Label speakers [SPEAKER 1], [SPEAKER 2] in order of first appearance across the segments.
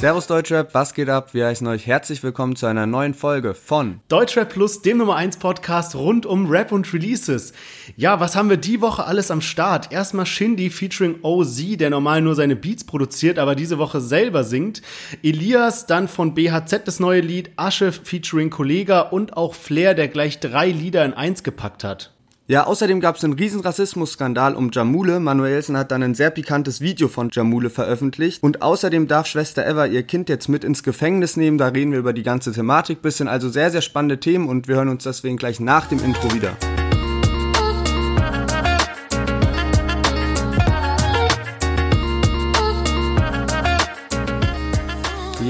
[SPEAKER 1] Servus Deutschrap, was geht ab? Wir heißen euch herzlich willkommen zu einer neuen Folge von
[SPEAKER 2] Deutschrap Plus, dem Nummer 1 Podcast rund um Rap und Releases. Ja, was haben wir die Woche alles am Start? Erstmal Shindy featuring OZ, der normal nur seine Beats produziert, aber diese Woche selber singt. Elias, dann von BHZ das neue Lied, Asche featuring Kollega und auch Flair, der gleich drei Lieder in eins gepackt hat.
[SPEAKER 1] Ja, außerdem gab es einen riesen Rassismusskandal um Jamule. Manuelsen hat dann ein sehr pikantes Video von Jamule veröffentlicht. Und außerdem darf Schwester Eva ihr Kind jetzt mit ins Gefängnis nehmen. Da reden wir über die ganze Thematik bisschen. Also sehr, sehr spannende Themen und wir hören uns deswegen gleich nach dem Intro wieder.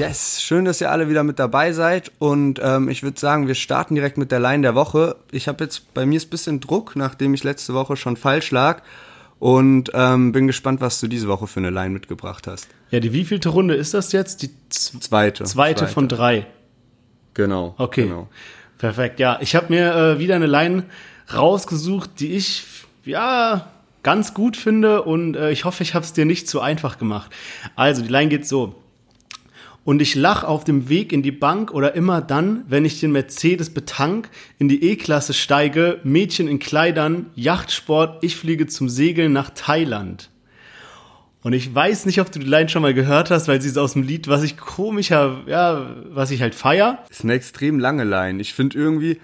[SPEAKER 1] Yes, schön, dass ihr alle wieder mit dabei seid und ähm, ich würde sagen, wir starten direkt mit der Line der Woche. Ich habe jetzt bei mir ist ein bisschen Druck, nachdem ich letzte Woche schon falsch lag und ähm, bin gespannt, was du diese Woche für eine Line mitgebracht hast.
[SPEAKER 2] Ja, die wievielte Runde ist das jetzt? Die
[SPEAKER 1] zweite.
[SPEAKER 2] Zweite, zweite. von drei.
[SPEAKER 1] Genau.
[SPEAKER 2] Okay.
[SPEAKER 1] Genau.
[SPEAKER 2] Perfekt. Ja, ich habe mir äh, wieder eine Line rausgesucht, die ich ja ganz gut finde und äh, ich hoffe, ich habe es dir nicht zu einfach gemacht. Also die Line geht so. Und ich lach auf dem Weg in die Bank oder immer dann, wenn ich den Mercedes betank, in die E-Klasse steige, Mädchen in Kleidern, Yachtsport, ich fliege zum Segeln nach Thailand. Und ich weiß nicht, ob du die Line schon mal gehört hast, weil sie ist aus dem Lied, was ich komischer, ja, was ich halt feier.
[SPEAKER 1] Ist eine extrem lange Line. Ich finde irgendwie,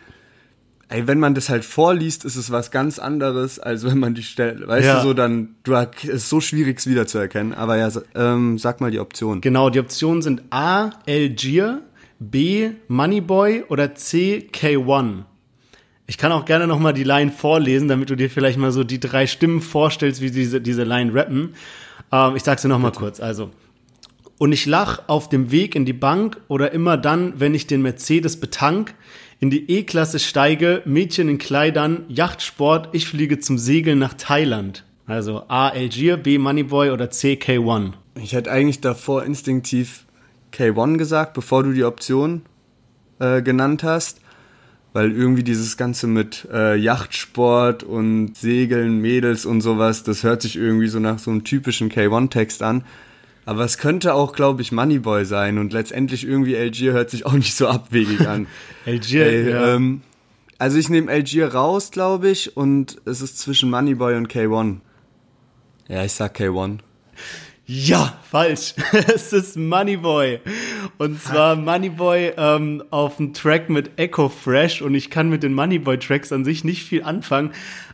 [SPEAKER 1] ey, wenn man das halt vorliest, ist es was ganz anderes, als wenn man die Stelle, weißt
[SPEAKER 2] Ja.
[SPEAKER 1] du, so dann, du ist so schwierig, es wiederzuerkennen. Aber ja, ähm, sag mal die Option.
[SPEAKER 2] Genau, die Optionen sind A. Algier, B. Moneyboy oder C. K1. Ich kann auch gerne noch mal die Line vorlesen, damit du dir vielleicht mal so die drei Stimmen vorstellst, wie diese, diese Line rappen. Ähm, ich sag's dir noch mal kurz. Also, und ich lach auf dem Weg in die Bank oder immer dann, wenn ich den Mercedes betank, in die E-Klasse steige, Mädchen in Kleidern, Yachtsport, ich fliege zum Segeln nach Thailand. Also A. Algier, B. Moneyboy oder C. K1.
[SPEAKER 1] Ich hätte eigentlich davor instinktiv K1 gesagt, bevor du die Option äh, genannt hast. Weil irgendwie dieses Ganze mit äh, Yachtsport und Segeln, Mädels und sowas, das hört sich irgendwie so nach so einem typischen K1-Text an. Aber es könnte auch, glaube ich, Moneyboy sein und letztendlich irgendwie Algier hört sich auch nicht so abwegig an.
[SPEAKER 2] Algier,
[SPEAKER 1] Ey,
[SPEAKER 2] ja.
[SPEAKER 1] ähm, also ich nehme Algier raus, glaube ich, und es ist zwischen Moneyboy und K1. Ja, ich sag K1.
[SPEAKER 2] Ja, falsch. es ist Moneyboy. Und zwar Moneyboy ähm, auf dem Track mit Echo Fresh. Und ich kann mit den Moneyboy-Tracks an sich nicht viel anfangen.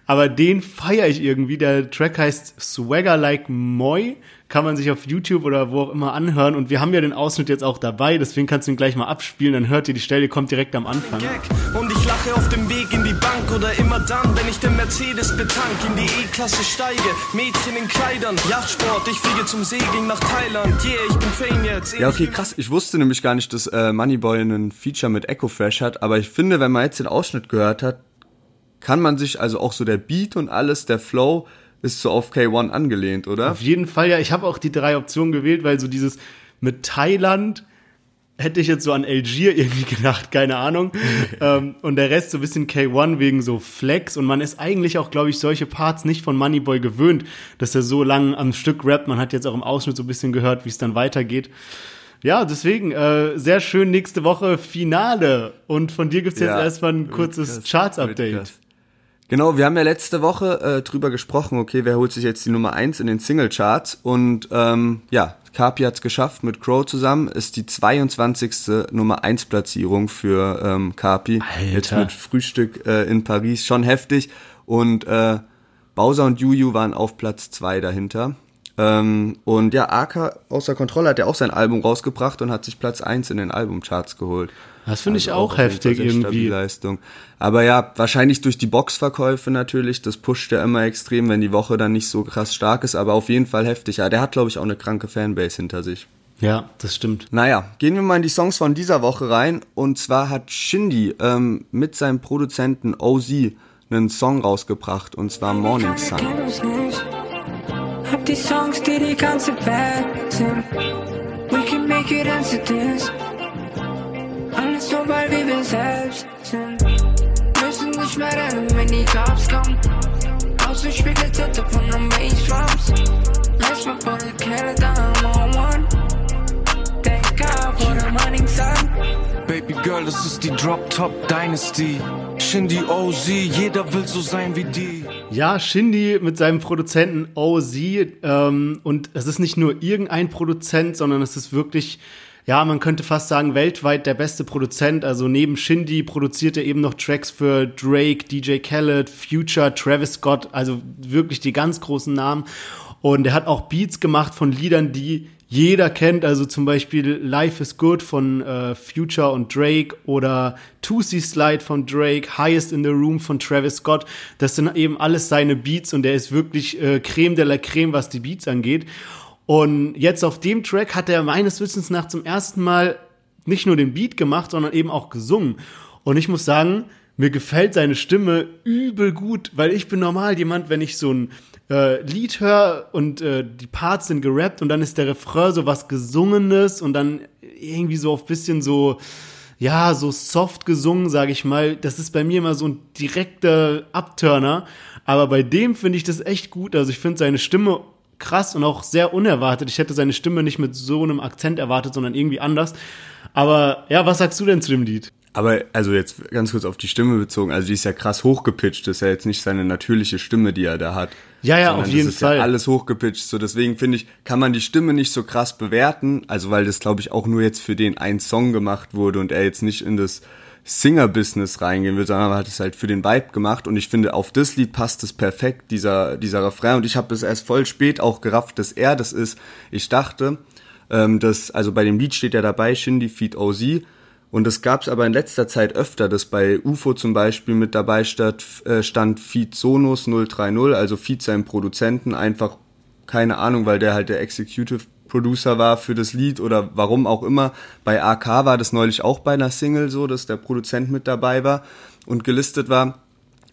[SPEAKER 2] Aber den feiere ich irgendwie. Der Track heißt Swagger Like Moy. Kann man sich auf YouTube oder wo auch immer anhören. Und wir haben ja den Ausschnitt jetzt auch dabei. Deswegen kannst du ihn gleich mal abspielen. Dann hört ihr die Stelle, kommt direkt am Anfang.
[SPEAKER 3] Und ich lache auf dem Weg in die Bank oder immer dann, wenn ich den Mercedes betank, in die E-Klasse steige, Mädchen in Kleidern, Yachtsport, ich fliege zum Segeln nach Thailand, yeah, ich bin Fame jetzt.
[SPEAKER 1] Ja, okay, krass. Ich wusste nämlich gar nicht, dass äh, Moneyboy einen Feature mit Echo Fresh hat, aber ich finde, wenn man jetzt den Ausschnitt gehört hat, kann man sich also auch so der Beat und alles, der Flow ist so auf K1 angelehnt, oder?
[SPEAKER 2] Auf jeden Fall, ja. Ich habe auch die drei Optionen gewählt, weil so dieses mit Thailand hätte ich jetzt so an Algier irgendwie gedacht, keine Ahnung. ähm, und der Rest so ein bisschen K1 wegen so Flex. Und man ist eigentlich auch, glaube ich, solche Parts nicht von Moneyboy gewöhnt, dass er so lang am Stück rappt. Man hat jetzt auch im Ausschnitt so ein bisschen gehört, wie es dann weitergeht. Ja, deswegen, äh, sehr schön nächste Woche Finale. Und von dir gibt's jetzt
[SPEAKER 1] Ja,
[SPEAKER 2] erstmal ein kurzes Charts-Update.
[SPEAKER 1] Genau, wir haben ja letzte Woche äh, drüber gesprochen, okay, wer holt sich jetzt die Nummer 1 in den Singlecharts und ähm, ja, Carpi hat's geschafft mit Crow zusammen, ist die 22. Nummer 1 Platzierung für ähm, Carpi.
[SPEAKER 2] Alter.
[SPEAKER 1] Jetzt mit Frühstück äh, in Paris, schon heftig und äh, Bowser und Juju waren auf Platz 2 dahinter. Ähm, und ja, Aka außer Kontrolle hat ja auch sein Album rausgebracht und hat sich Platz 1 in den Albumcharts geholt.
[SPEAKER 2] Das finde ich
[SPEAKER 1] Also
[SPEAKER 2] auch
[SPEAKER 1] auf jeden
[SPEAKER 2] heftig irgendwie.
[SPEAKER 1] Leistung. Aber ja, wahrscheinlich durch die Boxverkäufe natürlich, das pusht ja immer extrem, wenn die Woche dann nicht so krass stark ist, aber auf jeden Fall heftig. Ja, der hat, glaube ich, auch eine kranke Fanbase hinter sich.
[SPEAKER 2] Ja, das stimmt.
[SPEAKER 1] Naja, gehen wir mal in die Songs von dieser Woche rein. Und zwar hat Shindy ähm, mit seinem Produzenten OZ einen Song rausgebracht, und zwar Morning Sun.
[SPEAKER 4] Hab die Songs, die die ganze Welt sind. We can make it into this. Alles nur, weil wir wir selbst sind. Müssen nicht mehr rennen, wenn die Cops kommen. Ausgespiegelt Titte von den Bassdrums. Lass mal Bullet Canada, I'm on one. Denk,
[SPEAKER 3] Girl, das ist die Drop Top Dynasty. Shindy OZ, jeder will so sein wie die.
[SPEAKER 2] Ja, Shindy mit seinem Produzenten OZ. Ähm, und es ist nicht nur irgendein Produzent, sondern es ist wirklich ja, man könnte fast sagen, weltweit der beste Produzent. Also neben Shindy produziert er eben noch Tracks für Drake, DJ Khaled, Future, Travis Scott, also wirklich die ganz großen Namen. Und er hat auch Beats gemacht von Liedern, die jeder kennt, also zum Beispiel Life is Good von äh, Future und Drake oder Tootsie Slide von Drake, Highest in the Room von Travis Scott. Das sind eben alles seine Beats und er ist wirklich äh, Creme de la Creme, was die Beats angeht. Und jetzt auf dem Track hat er meines Wissens nach zum ersten Mal nicht nur den Beat gemacht, sondern eben auch gesungen. Und ich muss sagen, mir gefällt seine Stimme übel gut, weil ich bin normal jemand, wenn ich so ein äh, Lied höre und äh, die Parts sind gerappt und dann ist der Refrain so was Gesungenes und dann irgendwie so auf bisschen so, ja, so soft gesungen, sage ich mal. Das ist bei mir immer so ein direkter Abturner. Aber bei dem finde ich das echt gut. Also ich finde seine Stimme krass und auch sehr unerwartet. Ich hätte seine Stimme nicht mit so einem Akzent erwartet, sondern irgendwie anders. Aber ja, was sagst du denn zu dem Lied?
[SPEAKER 1] Aber also jetzt ganz kurz auf die Stimme bezogen, also die ist ja krass hochgepitcht, das ist ja jetzt nicht seine natürliche Stimme, die er da hat.
[SPEAKER 2] Ja, ja, auf jeden
[SPEAKER 1] das ist
[SPEAKER 2] Fall.
[SPEAKER 1] Ja alles hochgepitcht, so deswegen finde ich, kann man die Stimme nicht so krass bewerten, also weil das glaube ich auch nur jetzt für den einen Song gemacht wurde und er jetzt nicht in das Singer-Business reingehen will, sondern hat es halt für den Vibe gemacht. Und ich finde, auf das Lied passt es perfekt, dieser, dieser Refrain. Und ich habe es erst voll spät auch gerafft, dass er das ist. Ich dachte, ähm, dass, also bei dem Lied steht ja dabei, Shindy Feed OZ und es gab es aber in letzter Zeit öfter, dass bei UFO zum Beispiel mit dabei stand, äh, stand Feed Sonos 030, also Feed seinem Produzenten, einfach keine Ahnung, weil der halt der Executive Producer war für das Lied oder warum auch immer. Bei AK war das neulich auch bei einer Single so, dass der Produzent mit dabei war und gelistet war.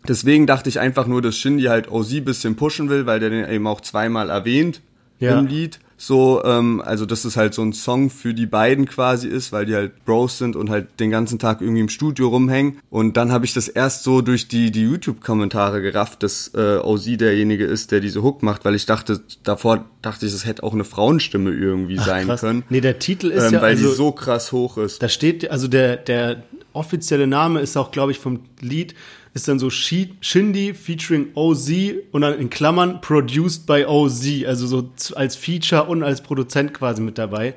[SPEAKER 1] Deswegen dachte ich einfach nur, dass Shindy halt OZ bisschen pushen will, weil der den eben auch zweimal erwähnt
[SPEAKER 2] Ja.
[SPEAKER 1] im Lied. So, ähm, also dass es halt so ein Song für die beiden quasi ist, weil die halt Bros sind und halt den ganzen Tag irgendwie im Studio rumhängen. Und dann habe ich das erst so durch die, die YouTube-Kommentare gerafft, dass äh, OZ derjenige ist, der diese Hook macht, weil ich dachte, davor dachte ich, es hätte auch eine Frauenstimme irgendwie sein
[SPEAKER 2] Krass.
[SPEAKER 1] können.
[SPEAKER 2] Nee, der Titel ist
[SPEAKER 1] ähm,
[SPEAKER 2] ja
[SPEAKER 1] weil
[SPEAKER 2] also,
[SPEAKER 1] die so krass hoch ist.
[SPEAKER 2] da steht, also der, der offizielle Name ist auch, glaube ich, vom Lied, ist dann so Shi- Shindy featuring OZ und dann in Klammern produced by OZ, also so als Feature und als Produzent quasi mit dabei.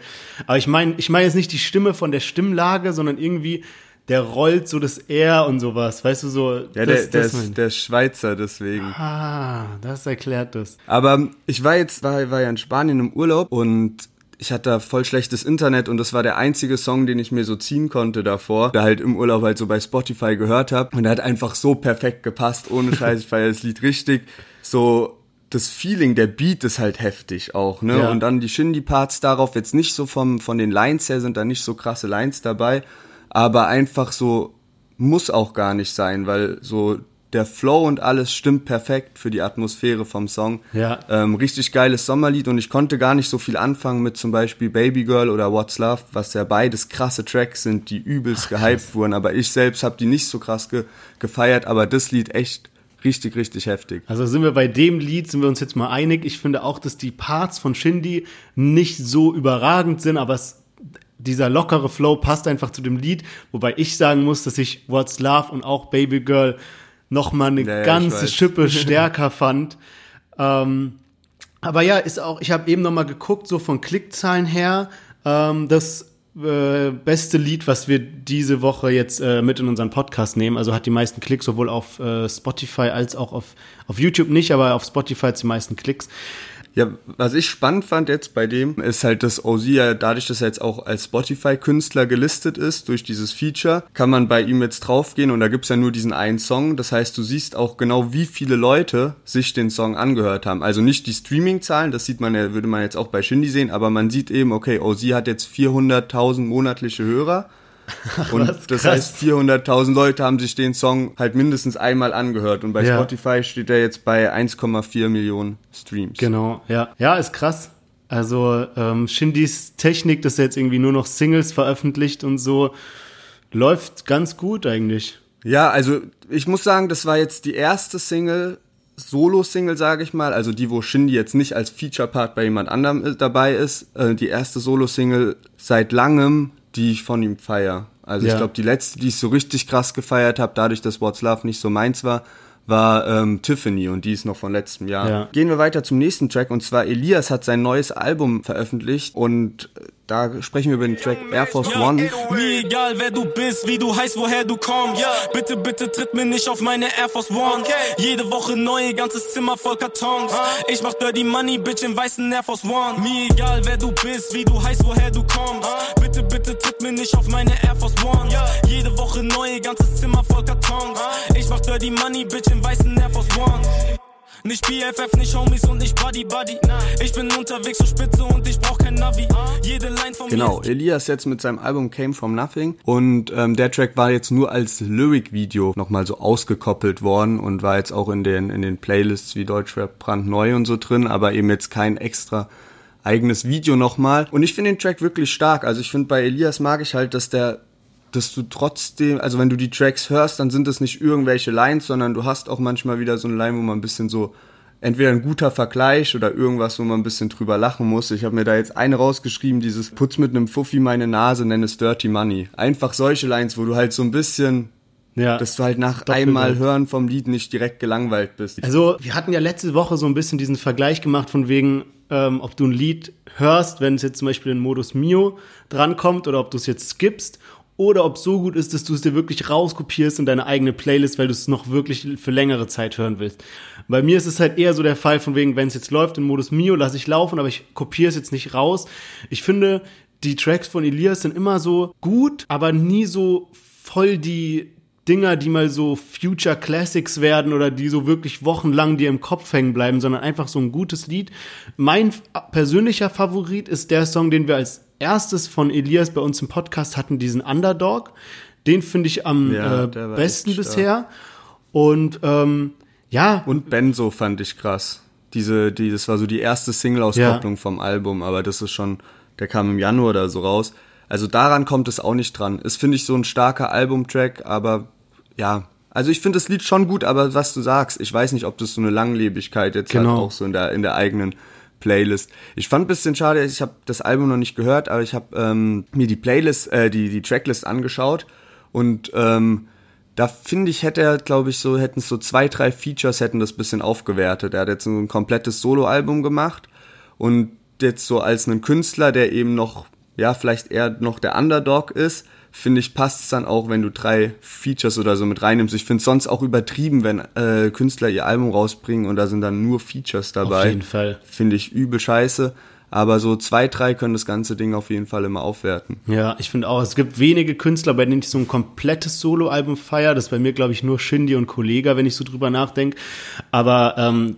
[SPEAKER 2] Aber ich meine, ich meine jetzt nicht die Stimme von der Stimmlage, sondern irgendwie, der rollt so das R und sowas, weißt du, so.
[SPEAKER 1] Ja,
[SPEAKER 2] das,
[SPEAKER 1] der, der,
[SPEAKER 2] das
[SPEAKER 1] ist, der Schweizer, deswegen.
[SPEAKER 2] Ah, das erklärt das.
[SPEAKER 1] Aber ich war jetzt, war, war ja in Spanien im Urlaub und ich hatte da voll schlechtes Internet und das war der einzige Song, den ich mir so ziehen konnte davor, der halt im Urlaub halt so bei Spotify gehört habe und der hat einfach so perfekt gepasst, ohne Scheiß, ich feier das Lied richtig. So das Feeling, der Beat ist halt heftig auch, ne?
[SPEAKER 2] Ja.
[SPEAKER 1] Und dann die Shindy-Parts darauf, jetzt nicht so vom, von den Lines her sind da nicht so krasse Lines dabei, aber einfach so muss auch gar nicht sein, weil so der Flow und alles stimmt perfekt für die Atmosphäre vom Song.
[SPEAKER 2] Ja.
[SPEAKER 1] Ähm, richtig geiles Sommerlied und ich konnte gar nicht so viel anfangen mit zum Beispiel Baby Girl oder What's Love, was ja beides krasse Tracks sind, die übelst gehypt wurden, aber ich selbst habe die nicht so krass ge gefeiert, aber das Lied echt richtig, richtig heftig.
[SPEAKER 2] Also sind wir bei dem Lied, sind wir uns jetzt mal einig. Ich finde auch, dass die Parts von Shindy nicht so überragend sind, aber es, dieser lockere Flow passt einfach zu dem Lied. Wobei ich sagen muss, dass ich What's Love und auch Baby Girl noch mal eine
[SPEAKER 1] Ja, ja, ich
[SPEAKER 2] ganze. Schippe stärker fand. Ähm, aber ja, ist auch, ich habe eben noch mal geguckt, so von Klickzahlen her, ähm, das äh, beste Lied, was wir diese Woche jetzt äh, mit in unseren Podcast nehmen. Also hat die meisten Klicks sowohl auf äh, Spotify als auch auf, auf YouTube nicht, aber auf Spotify hat die meisten Klicks.
[SPEAKER 1] Ja, was ich spannend fand jetzt bei dem, ist halt, dass OZ ja dadurch, dass er jetzt auch als Spotify-Künstler gelistet ist, durch dieses Feature, kann man bei ihm jetzt draufgehen und da gibt's ja nur diesen einen Song. Das heißt, du siehst auch genau, wie viele Leute sich den Song angehört haben. Also nicht die Streaming-Zahlen, das sieht man ja, würde man jetzt auch bei Shindy sehen, aber man sieht eben, okay, OZ hat jetzt 400.000 monatliche Hörer. Und
[SPEAKER 2] was,
[SPEAKER 1] das heißt, 400.000 Leute haben sich den Song halt mindestens einmal angehört. Und bei
[SPEAKER 2] Ja.
[SPEAKER 1] Spotify steht er jetzt bei 1,4 Millionen Streams.
[SPEAKER 2] Genau, ja. Ja, ist krass. Also ähm, Shindys Technik, dass er jetzt irgendwie nur noch Singles veröffentlicht und so, läuft ganz gut eigentlich.
[SPEAKER 1] Ja, also ich muss sagen, das war jetzt die erste Single, Solo-Single, sage ich mal, also die, wo Shindy jetzt nicht als Feature-Part bei jemand anderem ist, dabei ist, äh, die erste Solo-Single seit langem, die ich von ihm feier. Also
[SPEAKER 2] Ja.
[SPEAKER 1] ich glaube, die letzte, die ich so richtig krass gefeiert habe, dadurch, dass What's Love nicht so meins war, war ähm, Tiffany und die ist noch von letztem Jahr.
[SPEAKER 2] Ja.
[SPEAKER 1] Gehen wir weiter zum nächsten Track und zwar Elias hat sein neues Album veröffentlicht und äh, da sprechen wir über den Track Air Force One.
[SPEAKER 3] Mir egal, wer du bist, wie du heißt, woher du kommst. Bitte, bitte tritt mir nicht auf meine Air Force One. Jede Woche neue, ganzes Zimmer voll Kartons. Ich mach Dirty Money, Bitch, im weißen Air Force One. Mir egal, wer du bist, wie du heißt, woher du kommst. Bitte, bitte tritt mir nicht auf meine Air Force One. Jede Woche neue, ganzes Zimmer voll Kartons. Ich mach Dirty Money, Bitch, im weißen Air Force One. Nicht BFF, nicht Homies und nicht Buddy Buddy. Ich bin unterwegs zur Spitze und ich brauch kein Navi. Jede Line von
[SPEAKER 1] Genau, Elias jetzt mit seinem Album Came From Nothing und ähm, der Track war jetzt nur als Lyric-Video nochmal so ausgekoppelt worden und war jetzt auch in den, in den Playlists wie Deutschrap brandneu und so drin, aber eben jetzt kein extra eigenes Video nochmal. Und ich finde den Track wirklich stark. Also ich finde bei Elias mag ich halt, dass der dass du trotzdem, also wenn du die Tracks hörst, dann sind es nicht irgendwelche Lines, sondern du hast auch manchmal wieder so eine Line, wo man ein bisschen so entweder ein guter Vergleich oder irgendwas, wo man ein bisschen drüber lachen muss. Ich habe mir da jetzt eine rausgeschrieben, dieses Putz mit einem Fuffi meine Nase, nenn es Dirty Money. Einfach solche Lines, wo du halt so ein bisschen,
[SPEAKER 2] Ja.
[SPEAKER 1] dass du halt nach einmal hören vom Lied nicht direkt gelangweilt bist.
[SPEAKER 2] Also, wir hatten ja letzte Woche so ein bisschen diesen Vergleich gemacht von wegen, ähm, ob du ein Lied hörst, wenn es jetzt zum Beispiel in Modus Mio drankommt oder ob du es jetzt skippst oder ob es so gut ist, dass du es dir wirklich rauskopierst in deine eigene Playlist, weil du es noch wirklich für längere Zeit hören willst. Bei mir ist es halt eher so der Fall von wegen, wenn es jetzt läuft in Modus Mio, lasse ich laufen, aber ich kopiere es jetzt nicht raus. Ich finde, die Tracks von Elias sind immer so gut, aber nie so voll die Dinger, die mal so Future Classics werden oder die so wirklich wochenlang dir im Kopf hängen bleiben, sondern einfach so ein gutes Lied. Mein persönlicher Favorit ist der Song, den wir als erstes von Elias bei uns im Podcast hatten, diesen Underdog. Den finde ich am
[SPEAKER 1] Ja,
[SPEAKER 2] äh, besten bisher. Und ähm, ja,
[SPEAKER 1] Und Benzo fand ich krass. Diese, die, das war so die erste Single-Auskopplung vom Album, aber das ist schon, der kam im Januar oder so raus. Also daran kommt es auch nicht dran. Ist, finde ich, so ein starker Albumtrack, aber ja. Also ich finde das Lied schon gut, aber was du sagst, ich weiß nicht, ob das so eine Langlebigkeit jetzt
[SPEAKER 2] Genau.
[SPEAKER 1] hat, auch so in der, in der eigenen Playlist. Ich fand ein bisschen schade, ich habe das Album noch nicht gehört, aber ich habe ähm, mir die Playlist, äh, die, die Tracklist angeschaut und ähm, da finde ich, hätte er, glaube ich, so, hätten so zwei, drei Features hätten das bisschen aufgewertet. Er hat jetzt ein komplettes Soloalbum gemacht und jetzt so als einen Künstler, der eben noch, ja, vielleicht eher noch der Underdog ist, finde ich, passt es dann auch, wenn du drei Features oder so mit reinnimmst. Ich finde es sonst auch übertrieben, wenn äh, Künstler ihr Album rausbringen und da sind dann nur Features dabei.
[SPEAKER 2] auf jeden Fall.
[SPEAKER 1] Finde ich übel scheiße. Aber so zwei, drei können das ganze Ding auf jeden Fall immer aufwerten.
[SPEAKER 2] Ja, ich finde auch, es gibt wenige Künstler, bei denen ich so ein komplettes Soloalbum feiere. Das ist bei mir, glaube ich, nur Shindy und Kollega, wenn ich so drüber nachdenke. Aber ähm,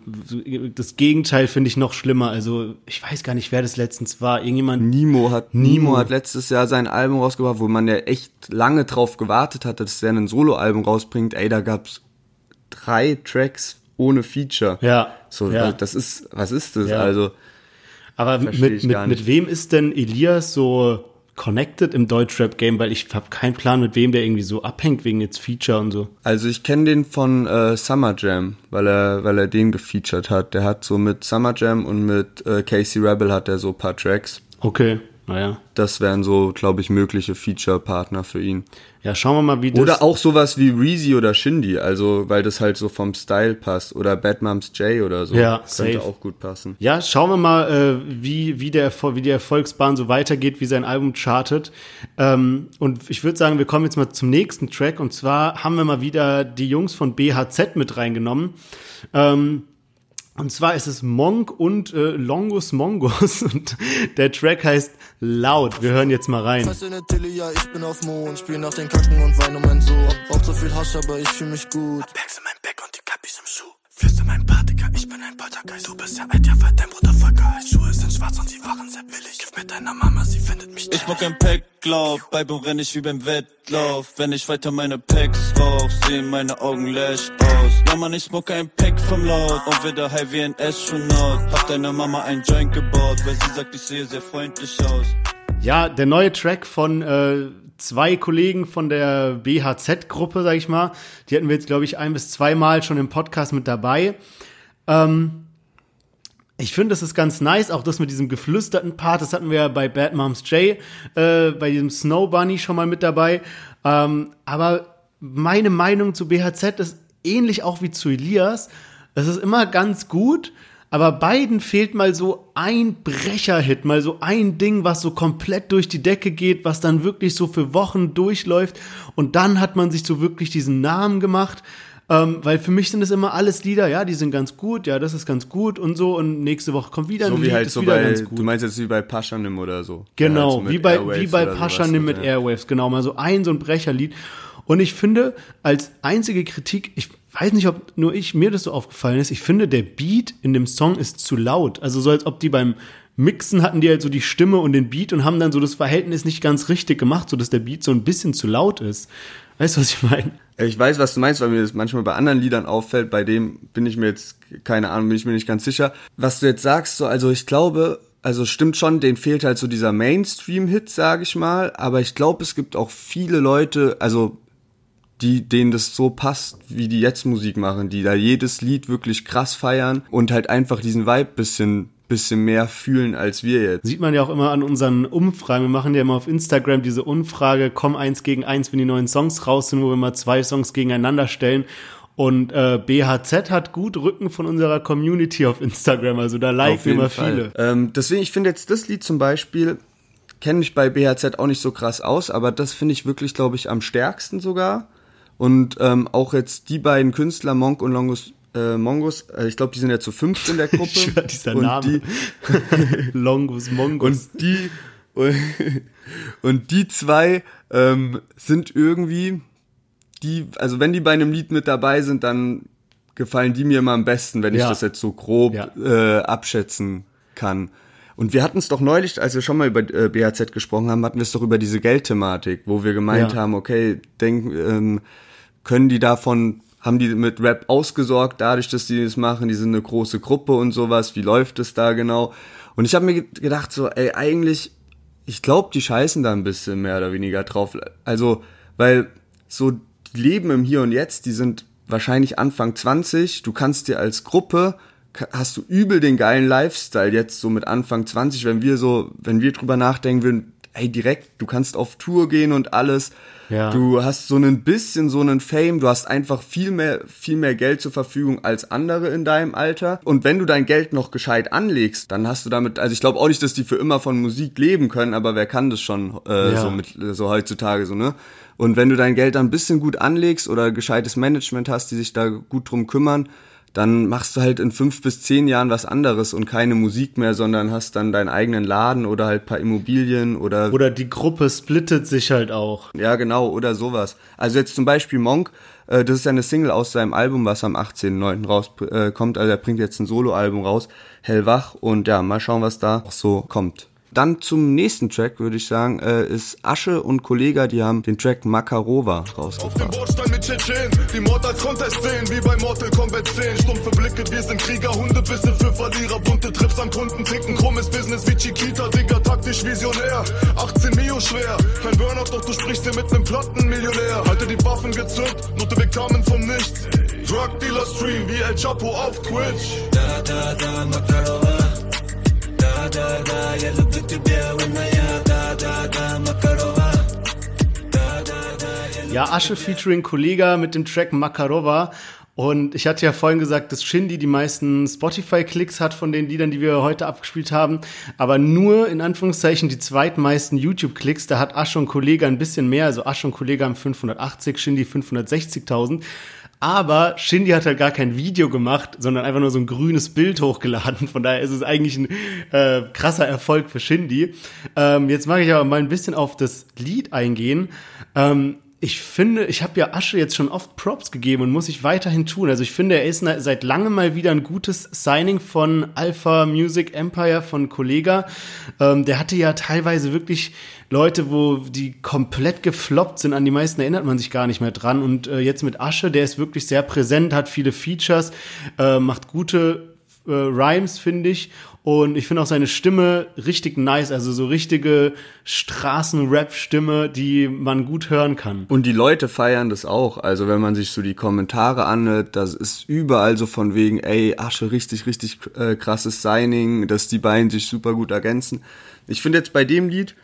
[SPEAKER 2] das Gegenteil finde ich noch schlimmer. Also ich weiß gar nicht, wer das letztens war. Irgendjemand.
[SPEAKER 1] Nemo hat,
[SPEAKER 2] Nemo.
[SPEAKER 1] Nemo hat letztes Jahr sein Album rausgebracht, wo man ja echt lange drauf gewartet hat, dass er ein Soloalbum rausbringt. Ey, da gab's drei Tracks ohne Feature.
[SPEAKER 2] Ja.
[SPEAKER 1] So,
[SPEAKER 2] ja.
[SPEAKER 1] das ist, was ist das?
[SPEAKER 2] Ja.
[SPEAKER 1] Also,
[SPEAKER 2] Aber
[SPEAKER 1] versteh
[SPEAKER 2] mit, mit, mit wem ist denn Elias so connected im Deutschrap-Game? Weil ich habe keinen Plan, mit wem der irgendwie so abhängt wegen jetzt Feature und so.
[SPEAKER 1] also ich kenne den von äh, Summer Jam, weil er, weil er den gefeatured hat. Der hat so mit Summer Jam und mit äh, Casey Rebel hat er so ein paar Tracks.
[SPEAKER 2] Okay, naja.
[SPEAKER 1] Das wären so, glaube ich, mögliche Feature-Partner für ihn.
[SPEAKER 2] Ja, schauen wir mal, wie das...
[SPEAKER 1] Oder auch sowas wie Reezy oder Shindy, also weil das halt so vom Style passt. Oder Bad Moms J oder so.
[SPEAKER 2] Ja,
[SPEAKER 1] Könnte
[SPEAKER 2] safe.
[SPEAKER 1] auch gut passen.
[SPEAKER 2] Ja, schauen wir mal, äh, wie, wie, der, wie die Erfolgsbahn so weitergeht, wie sein Album chartet. Ähm, und ich würde sagen, wir kommen jetzt mal zum nächsten Track. Und zwar haben wir mal wieder die Jungs von BHZ mit reingenommen. Ähm, und zwar ist es Monk und äh, Longus Mongus. Und der Track heißt Laut. Wir hören jetzt mal rein.
[SPEAKER 5] Tilly, ja, ich bin auf Mond. Spiel nach den Kacken und wein um mein Sohn. Rauch zu viel Hasch, aber ich fühl mich gut.
[SPEAKER 6] Bags in mein Back und die Kappis im Schuh. Flüster mein Partiker, ich bin ein Poltergeist. Du bist ja alt, ja, weil dein Bruder vergeist. Schuhe sind schwarz und sie waren sehr billig. Gib mit deiner Mama, sie findet mich
[SPEAKER 7] Ich mag ein Packlauf, bei Boom renn ich wie beim Wettlauf. Wenn ich weiter meine Packs rauch, sehen meine Augen lash aus. Ja man, ich smoke ein Pack vom Laut und wieder high wie ein Astronaut. Hab deiner Mama ein Joint gebaut, weil sie sagt, ich sehe sehr freundlich aus.
[SPEAKER 2] Ja, der neue Track von äh, zwei Kollegen von der BHZ-Gruppe, sag ich mal. Die hatten wir jetzt, glaube ich, ein bis zweimal schon im Podcast mit dabei. Ähm, ich finde, das ist ganz nice, auch das mit diesem geflüsterten Part, das hatten wir ja bei Bad Moms J, äh, bei diesem Snow Bunny schon mal mit dabei. Ähm, aber meine Meinung zu BHZ ist ähnlich auch wie zu Elias. Es ist immer ganz gut, aber beiden fehlt mal so ein Brecherhit, mal so ein Ding, was so komplett durch die Decke geht, was dann wirklich so für Wochen durchläuft. Und dann hat man sich so wirklich diesen Namen gemacht. Ähm, weil für mich sind das immer alles Lieder, ja, die sind ganz gut, ja, das ist ganz gut und so und nächste Woche kommt wieder ein
[SPEAKER 1] So
[SPEAKER 2] Lied,
[SPEAKER 1] wie halt
[SPEAKER 2] ist
[SPEAKER 1] so
[SPEAKER 2] wieder
[SPEAKER 1] bei,
[SPEAKER 2] ganz gut.
[SPEAKER 1] du meinst jetzt wie bei Paschanim oder so.
[SPEAKER 2] Genau,
[SPEAKER 1] Ja, so mit
[SPEAKER 2] wie bei,
[SPEAKER 1] Airwaves
[SPEAKER 2] wie bei Paschanim mit
[SPEAKER 1] ja.
[SPEAKER 2] Airwaves, genau, mal so ein, so ein Brecherlied. Und ich finde, als einzige Kritik, ich weiß nicht, ob nur ich, mir das so aufgefallen ist, ich finde, der Beat in dem Song ist zu laut. Also so, als ob die beim Mixen hatten die halt so die Stimme und den Beat und haben dann so das Verhältnis nicht ganz richtig gemacht, so dass der Beat so ein bisschen zu laut ist. Weißt du, was ich meine?
[SPEAKER 1] Ich weiß, was du meinst, weil mir das manchmal bei anderen Liedern auffällt. Bei dem bin ich mir jetzt, keine Ahnung, bin ich mir nicht ganz sicher. Was du jetzt sagst, so, also ich glaube, also stimmt schon, denen fehlt halt so dieser Mainstream-Hit, sage ich mal. Aber ich glaube, es gibt auch viele Leute, also die, denen das so passt, wie die jetzt Musik machen, die da jedes Lied wirklich krass feiern und halt einfach diesen Vibe bisschen, bisschen mehr fühlen als wir jetzt.
[SPEAKER 2] Sieht man ja auch immer an unseren Umfragen. Wir machen ja immer auf Instagram diese Umfrage, komm eins gegen eins, wenn die neuen Songs raus sind, wo wir mal zwei Songs gegeneinander stellen. Und äh, BHZ hat gut Rücken von unserer Community auf Instagram, also da liken immer
[SPEAKER 1] Fall.
[SPEAKER 2] viele.
[SPEAKER 1] Ähm, deswegen, ich finde jetzt das Lied zum Beispiel, kenne mich bei BHZ auch nicht so krass aus, aber das finde ich wirklich, glaube ich, am stärksten sogar. Und ähm, auch jetzt die beiden Künstler, Monk und Longus, äh, Mongus, äh, ich glaube, die sind ja zu fünft in der Gruppe.
[SPEAKER 2] Ich schwör, dieser
[SPEAKER 1] und
[SPEAKER 2] Name.
[SPEAKER 1] Die,
[SPEAKER 2] Longus Mongus.
[SPEAKER 1] und die, und die zwei ähm, sind irgendwie, die, also wenn die bei einem Lied mit dabei sind, dann gefallen die mir immer am besten, wenn ich
[SPEAKER 2] Ja.
[SPEAKER 1] das jetzt so grob
[SPEAKER 2] Ja.
[SPEAKER 1] äh, abschätzen kann. Und wir hatten es doch neulich, als wir schon mal über äh, BHZ gesprochen haben, hatten wir es doch über diese Geldthematik, wo wir gemeint
[SPEAKER 2] Ja.
[SPEAKER 1] haben, okay, denk, ähm, können die davon, haben die mit Rap ausgesorgt, dadurch, dass die das machen, die sind eine große Gruppe und sowas, wie läuft es da genau? Und ich habe mir ge- gedacht, so, ey, eigentlich, ich glaube, die scheißen da ein bisschen mehr oder weniger drauf. Also, weil so die leben im Hier und Jetzt, die sind wahrscheinlich Anfang 20, du kannst dir als Gruppe hast du übel den geilen Lifestyle jetzt so mit Anfang 20, wenn wir so, wenn wir drüber nachdenken würden, ey, direkt, du kannst auf Tour gehen und alles.
[SPEAKER 2] Ja.
[SPEAKER 1] Du hast so ein bisschen so einen Fame, du hast einfach viel mehr, viel mehr Geld zur Verfügung als andere in deinem Alter. Und wenn du dein Geld noch gescheit anlegst, dann hast du damit, also ich glaube auch nicht, dass die für immer von Musik leben können, aber wer kann das schon äh,
[SPEAKER 2] Ja.
[SPEAKER 1] so mit so heutzutage so, ne? Und wenn du dein Geld dann ein bisschen gut anlegst oder gescheites Management hast, die sich da gut drum kümmern, dann machst du halt in fünf bis zehn Jahren was anderes und keine Musik mehr, sondern hast dann deinen eigenen Laden oder halt paar Immobilien oder
[SPEAKER 2] Oder die Gruppe splittet sich halt auch.
[SPEAKER 1] ja, genau, oder sowas. Also jetzt zum Beispiel Monk, äh, das ist ja eine Single aus seinem Album, was am 18.09. rauskommt. Äh, kommt. also er bringt jetzt ein Soloalbum raus, Hellwach. Und ja, mal schauen, was da so kommt. Dann zum nächsten Track, würde ich sagen, äh, ist Asche und Kollega, die haben den Track Makarova
[SPEAKER 8] Auf dem
[SPEAKER 1] rausgebracht.
[SPEAKER 8] Bordstein mit Tschetschen, die Mord als Contest sehen, wie bei Mortal Kombat 10. Stumpfe Blicke, wir sind Krieger, Hundebisse für Verlierer, bunte Trips am Kunden, trinken krummes Business wie Chiquita, Digga, taktisch visionär. 18 Mio schwer, kein Burnout, doch du sprichst hier mit nem Plattenmillionär. Halte die Waffen gezückt, Note wir kamen vom Nichts. Drug Dealer Stream wie El Chapo auf Twitch.
[SPEAKER 6] Da da da Makarova
[SPEAKER 2] Ja, Asche featuring Kollega mit dem Track Makarova. Und ich hatte ja vorhin gesagt, dass Shindy die meisten Spotify-Klicks hat von den Liedern, die wir heute abgespielt haben. Aber nur in Anführungszeichen die zweitmeisten YouTube-Klicks. Da hat Asche und Kollega ein bisschen mehr. Also Asche und Kollega haben 580, Shindy 560.000. Aber Shindy hat halt gar kein Video gemacht, sondern einfach nur so ein grünes Bild hochgeladen. Von daher ist es eigentlich ein äh, krasser Erfolg für Shindy. Ähm, jetzt mag ich aber mal ein bisschen auf das Lied eingehen. Ähm, ich finde, ich habe ja Asche jetzt schon oft Props gegeben und muss ich weiterhin tun. Also ich finde, er ist na- seit langem mal wieder ein gutes Signing von Alpha Music Empire von Kollega. Ähm, der hatte ja teilweise wirklich Leute, wo die komplett gefloppt sind. An die meisten erinnert man sich gar nicht mehr dran. Und äh, jetzt mit Asche, der ist wirklich sehr präsent, hat viele Features, äh, macht gute äh, Rhymes, finde ich. Und ich finde auch seine Stimme richtig nice, also so richtige Straßen-Rap-Stimme, die man gut hören kann.
[SPEAKER 1] Und die Leute feiern das auch. Also wenn man sich so die Kommentare anhört, das ist überall so von wegen, ey, Asche, richtig, richtig äh, krasses Signing, dass die beiden sich super gut ergänzen. Ich finde jetzt bei dem Lied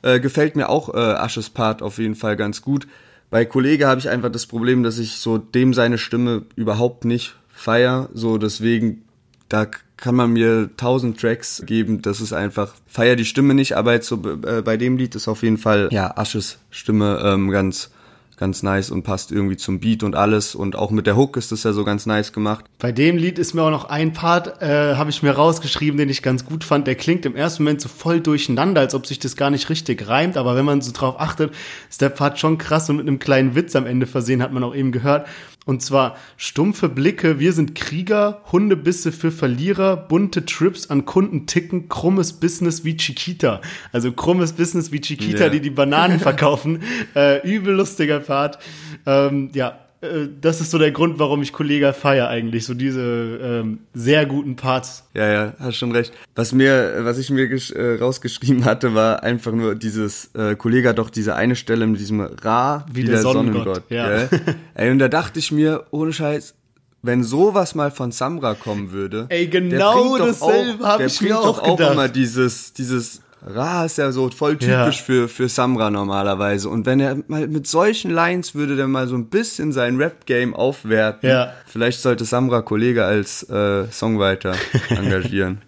[SPEAKER 1] äh, gefällt mir auch äh, Asches Part auf jeden Fall ganz gut. Bei Kollege habe ich einfach das Problem, dass ich so dem seine Stimme überhaupt nicht feier. So deswegen, da kann man mir tausend Tracks geben. Das ist einfach, feier die Stimme nicht, aber jetzt so äh, bei dem Lied ist auf jeden Fall, ja, Asches Stimme ähm, ganz, ganz nice und passt irgendwie zum Beat und alles. Und auch mit der Hook ist das ja so ganz nice gemacht.
[SPEAKER 2] Bei dem Lied ist mir auch noch ein Part, äh, habe ich mir rausgeschrieben, den ich ganz gut fand. Der klingt im ersten Moment so voll durcheinander, als ob sich das gar nicht richtig reimt. Aber wenn man so drauf achtet, ist der Part schon krass und mit einem kleinen Witz am Ende versehen, hat man auch eben gehört. Und zwar stumpfe Blicke, wir sind Krieger, Hundebisse für Verlierer, bunte Trips an Kunden ticken, krummes Business wie Chiquita. Also krummes Business wie Chiquita,
[SPEAKER 1] Ja.
[SPEAKER 2] die die Bananen verkaufen. äh, übel lustiger Part. Ähm, ja, äh, das ist so der Grund, warum ich Kollega feier eigentlich. So diese ähm, sehr guten Parts.
[SPEAKER 1] Ja, ja, hast schon recht. Was mir, was ich mir äh, rausgeschrieben hatte, war einfach nur dieses, äh, Kollege hat doch diese eine Stelle mit diesem Ra,
[SPEAKER 2] Wie der Sonnengott, ja.
[SPEAKER 1] gell? Ey, und da dachte ich mir, ohne Scheiß, wenn sowas mal von Samra kommen würde.
[SPEAKER 2] Ey,
[SPEAKER 1] der
[SPEAKER 2] genau dasselbe
[SPEAKER 1] auch-
[SPEAKER 2] hab
[SPEAKER 1] der
[SPEAKER 2] ich mir auch
[SPEAKER 1] doch auch
[SPEAKER 2] gedacht.
[SPEAKER 1] immer dieses, dieses Ra ist ja so voll typisch
[SPEAKER 2] Ja.
[SPEAKER 1] für, für Samra normalerweise. Und wenn er mal mit solchen Lines würde der mal so ein bisschen sein Rap-Game aufwerten.
[SPEAKER 2] Ja.
[SPEAKER 1] Vielleicht sollte Samra Kollege als äh, Songwriter engagieren.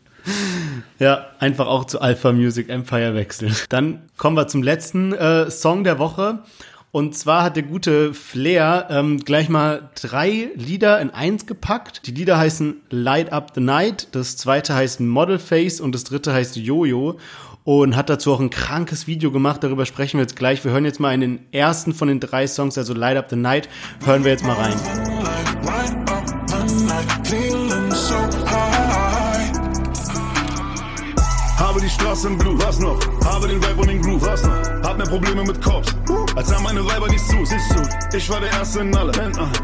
[SPEAKER 2] Ja, einfach auch zu Alpha Music Empire wechseln. Dann kommen wir zum letzten äh, Song der Woche. Und zwar hat der gute Flair ähm, gleich mal drei Lieder in eins gepackt. Die Lieder heißen Light Up the Night, das zweite heißt Model Face und das dritte heißt Jojo. Und hat dazu auch ein krankes Video gemacht, darüber sprechen wir jetzt gleich. Wir hören jetzt mal in den ersten von den drei Songs, also Light Up the Night, hören wir jetzt mal rein.
[SPEAKER 8] Habe die Straße im Blut, was noch? Habe den Vibe und den Groove, was noch? Hab mehr Probleme mit Cops, als haben meine Weiber nicht zu, siehst du? Ich war der Erste in alle,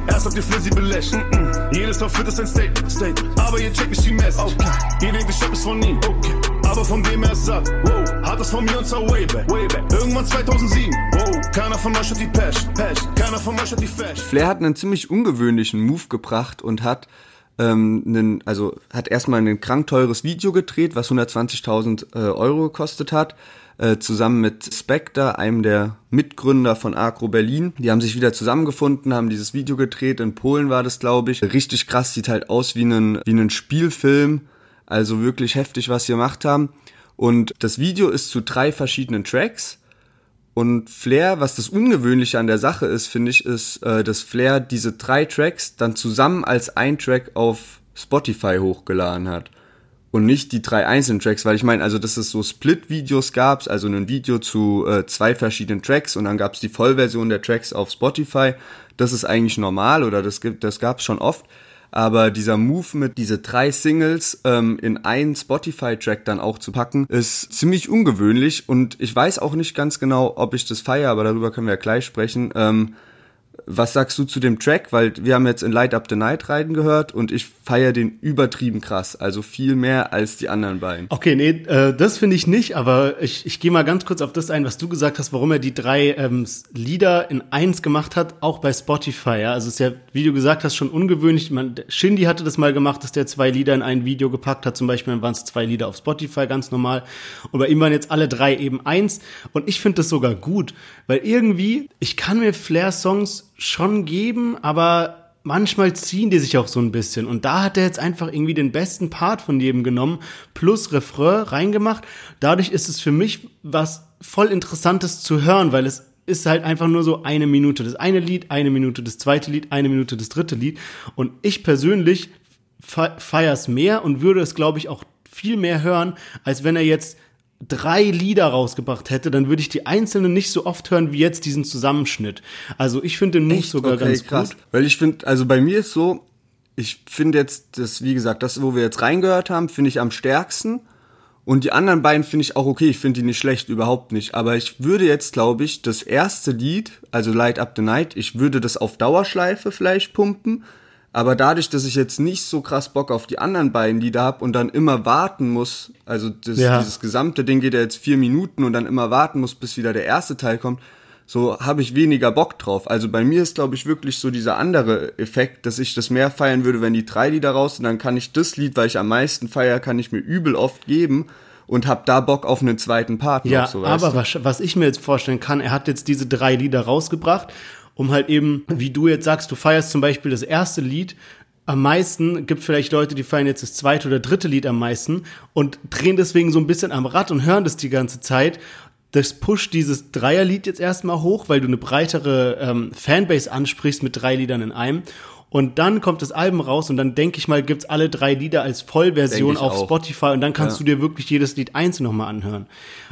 [SPEAKER 8] erst habt ihr Flizzy belächelt. Jedes Outfit ist ein Statement, Statement. aber ihr checkt nicht die Message. Ihr denkt, die Shop ist von ihm, okay. Aber von dem er satt. Wow. Hat es von mir und zwar way back. way back. Irgendwann 2007, wow. keiner von euch hat die Passion, Passion. keiner von euch hat die Fashion.
[SPEAKER 1] Flair hat einen ziemlich ungewöhnlichen Move gebracht und hat ähm, einen, also hat erstmal ein krank teures Video gedreht, was 120.000 äh, Euro gekostet hat, äh, zusammen mit Spectre, einem der Mitgründer von Agro Berlin. Die haben sich wieder zusammengefunden, haben dieses Video gedreht. In Polen war das, glaube ich. Richtig krass, sieht halt aus wie ein, wie ein Spielfilm. Also wirklich heftig, was sie gemacht haben. Und das Video ist zu drei verschiedenen Tracks. Und Flair, was das Ungewöhnliche an der Sache ist, finde ich, ist, äh, dass Flair diese drei Tracks dann zusammen als ein Track auf Spotify hochgeladen hat. Und nicht die drei einzelnen Tracks, weil ich meine, also dass es so Split-Videos gab, also ein Video zu äh, zwei verschiedenen Tracks und dann gab es die Vollversion der Tracks auf Spotify. Das ist eigentlich normal oder das das gab es schon oft. Aber dieser Move mit diese drei Singles ähm, in einen Spotify-Track dann auch zu packen, ist ziemlich ungewöhnlich und ich weiß auch nicht ganz genau, ob ich das feiere, aber darüber können wir ja gleich sprechen. Ähm, was sagst du zu dem Track? Weil wir haben jetzt in Light Up the Night rein gehört und ich feiere den übertrieben krass. Also viel mehr als die anderen beiden.
[SPEAKER 2] Okay, nee, äh, das finde ich nicht, aber ich, ich gehe mal ganz kurz auf das ein, was du gesagt hast, warum er die drei ähm, Lieder in eins gemacht hat, auch bei Spotify. Ja? Also es ist ja, wie du gesagt hast, schon ungewöhnlich. Man, Shindy hatte das mal gemacht, dass der zwei Lieder in ein Video gepackt hat. Zum Beispiel waren es zwei Lieder auf Spotify, ganz normal. Und bei ihm waren jetzt alle drei eben eins. Und ich finde das sogar gut, weil irgendwie, ich kann mir Flair-Songs schon geben, aber manchmal ziehen die sich auch so ein bisschen. Und da hat er jetzt einfach irgendwie den besten Part von jedem genommen, plus Refrain reingemacht. Dadurch ist es für mich was voll Interessantes zu hören, weil es ist halt einfach nur so eine Minute. Das eine Lied, eine Minute, das zweite Lied, eine Minute, das dritte Lied. Und ich persönlich fe feier's mehr und würde es, glaube ich, auch viel mehr hören, als wenn er jetzt drei Lieder rausgebracht hätte, dann würde ich die einzelnen nicht so oft hören wie jetzt diesen Zusammenschnitt. Also ich finde den Move sogar ganz gut.
[SPEAKER 1] Weil ich finde, also bei mir ist so, ich finde jetzt das, wie gesagt, das, wo wir jetzt reingehört haben, finde ich am stärksten. Und die anderen beiden finde ich auch okay, ich finde die nicht schlecht, überhaupt nicht. Aber ich würde jetzt, glaube ich, das erste Lied, also Light Up the Night, ich würde das auf Dauerschleife vielleicht pumpen. Aber dadurch, dass ich jetzt nicht so krass Bock auf die anderen beiden Lieder hab und dann immer warten muss, also das,
[SPEAKER 2] Ja.
[SPEAKER 1] dieses gesamte Ding geht ja jetzt vier Minuten und dann immer warten muss, bis wieder der erste Teil kommt, so habe ich weniger Bock drauf. Also bei mir ist, glaube ich, wirklich so dieser andere Effekt, dass ich das mehr feiern würde, wenn die drei Lieder raus sind, dann kann ich das Lied, weil ich am meisten feier, kann ich mir übel oft geben und hab da Bock auf einen zweiten Part
[SPEAKER 2] Ja,
[SPEAKER 1] noch, so
[SPEAKER 2] aber was, was ich mir jetzt vorstellen kann, er hat jetzt diese drei Lieder rausgebracht, um halt eben, wie du jetzt sagst, du feierst zum Beispiel das erste Lied am meisten, gibt vielleicht Leute, die feiern jetzt das zweite oder dritte Lied am meisten und drehen deswegen so ein bisschen am Rad und hören das die ganze Zeit. Das pusht dieses Dreierlied jetzt erstmal hoch, weil du eine breitere ähm, Fanbase ansprichst mit drei Liedern in einem. Und dann kommt das Album raus und dann denke ich mal, gibt's alle drei Lieder als Vollversion auf
[SPEAKER 1] auch.
[SPEAKER 2] Spotify und dann kannst
[SPEAKER 1] Ja.
[SPEAKER 2] du dir wirklich jedes Lied einzeln nochmal anhören.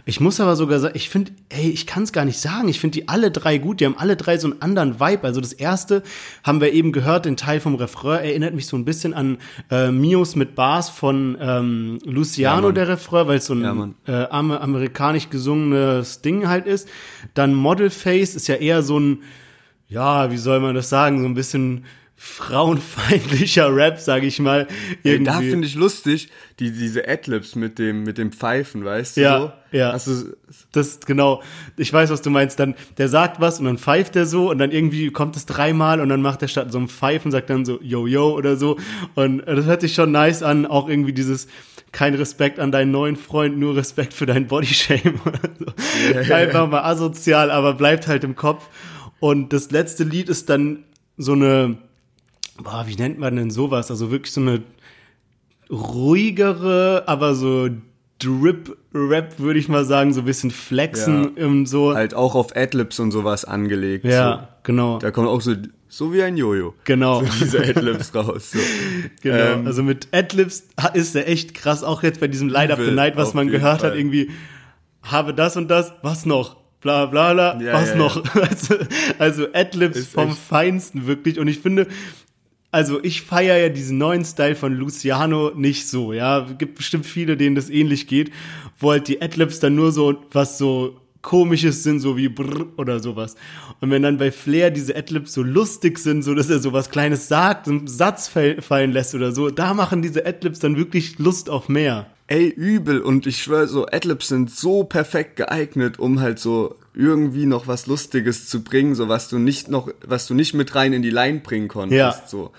[SPEAKER 2] Ich muss aber sogar sagen, ich finde, ey, ich kann es gar nicht sagen. Ich finde die alle drei gut. Die haben alle drei so einen anderen Vibe. Also das erste haben wir eben gehört, den Teil vom Refrain erinnert mich so ein bisschen an äh, Mios mit Bars von ähm, Luciano,
[SPEAKER 1] Ja,
[SPEAKER 2] der Refrain, weil es so ein
[SPEAKER 1] Ja,
[SPEAKER 2] äh, am- amerikanisch gesungenes Ding halt ist. Dann Model Face ist ja eher so ein, ja, wie soll man das sagen, so ein bisschen frauenfeindlicher Rap, sage ich mal.
[SPEAKER 1] Ey,
[SPEAKER 2] Irgendwie.
[SPEAKER 1] da finde ich lustig, die, diese Adlibs mit dem, mit dem Pfeifen, weißt du?
[SPEAKER 2] Ja,
[SPEAKER 1] so?
[SPEAKER 2] ja.
[SPEAKER 1] Du,
[SPEAKER 2] Das, genau. Ich weiß, was du meinst. Dann, der sagt was und dann pfeift er so und dann irgendwie kommt es dreimal und dann macht er statt so einem Pfeifen, sagt dann so yo yo oder so. Und das hört sich schon nice an. Auch irgendwie dieses, kein Respekt an deinen neuen Freund, nur Respekt für deinen Bodyshame oder so. Einfach mal asozial, aber bleibt halt im Kopf. Und das letzte Lied ist dann so eine, boah, wie nennt man denn sowas? Also wirklich so eine ruhigere, aber so Drip-Rap, würde ich mal sagen, so ein bisschen flexen und so.
[SPEAKER 1] halt auch auf Adlibs und sowas angelegt.
[SPEAKER 2] ja, genau.
[SPEAKER 1] So. Da kommt auch so, so wie ein Jojo.
[SPEAKER 2] Genau.
[SPEAKER 1] Diese Adlibs raus. So.
[SPEAKER 2] Genau.
[SPEAKER 1] Ähm,
[SPEAKER 2] also mit Adlibs ist er echt krass, auch jetzt bei diesem Light Up the Night, was man gehört hat,
[SPEAKER 1] Fall.
[SPEAKER 2] irgendwie, habe das und das, was noch? Bla bla bla,
[SPEAKER 1] Ja,
[SPEAKER 2] was
[SPEAKER 1] ja,
[SPEAKER 2] noch? Also, also Adlibs vom
[SPEAKER 1] echt-
[SPEAKER 2] Feinsten wirklich. Und ich finde, also ich feiere ja diesen neuen Style von Luciano nicht so, ja. Gibt bestimmt viele, denen das ähnlich geht, wo halt die Adlibs dann nur so was so komisches sind, so wie brr oder sowas. Und wenn dann bei Flair diese Adlibs so lustig sind, so dass er so was Kleines sagt, einen Satz fall- fallen lässt oder so, da machen diese Adlibs dann wirklich Lust auf mehr.
[SPEAKER 1] Ey, übel. Und ich schwöre, so Adlibs sind so perfekt geeignet, um halt so irgendwie noch was Lustiges zu bringen, so was du nicht noch, was du nicht mit rein in die Line bringen konntest.
[SPEAKER 2] Ja.
[SPEAKER 1] So.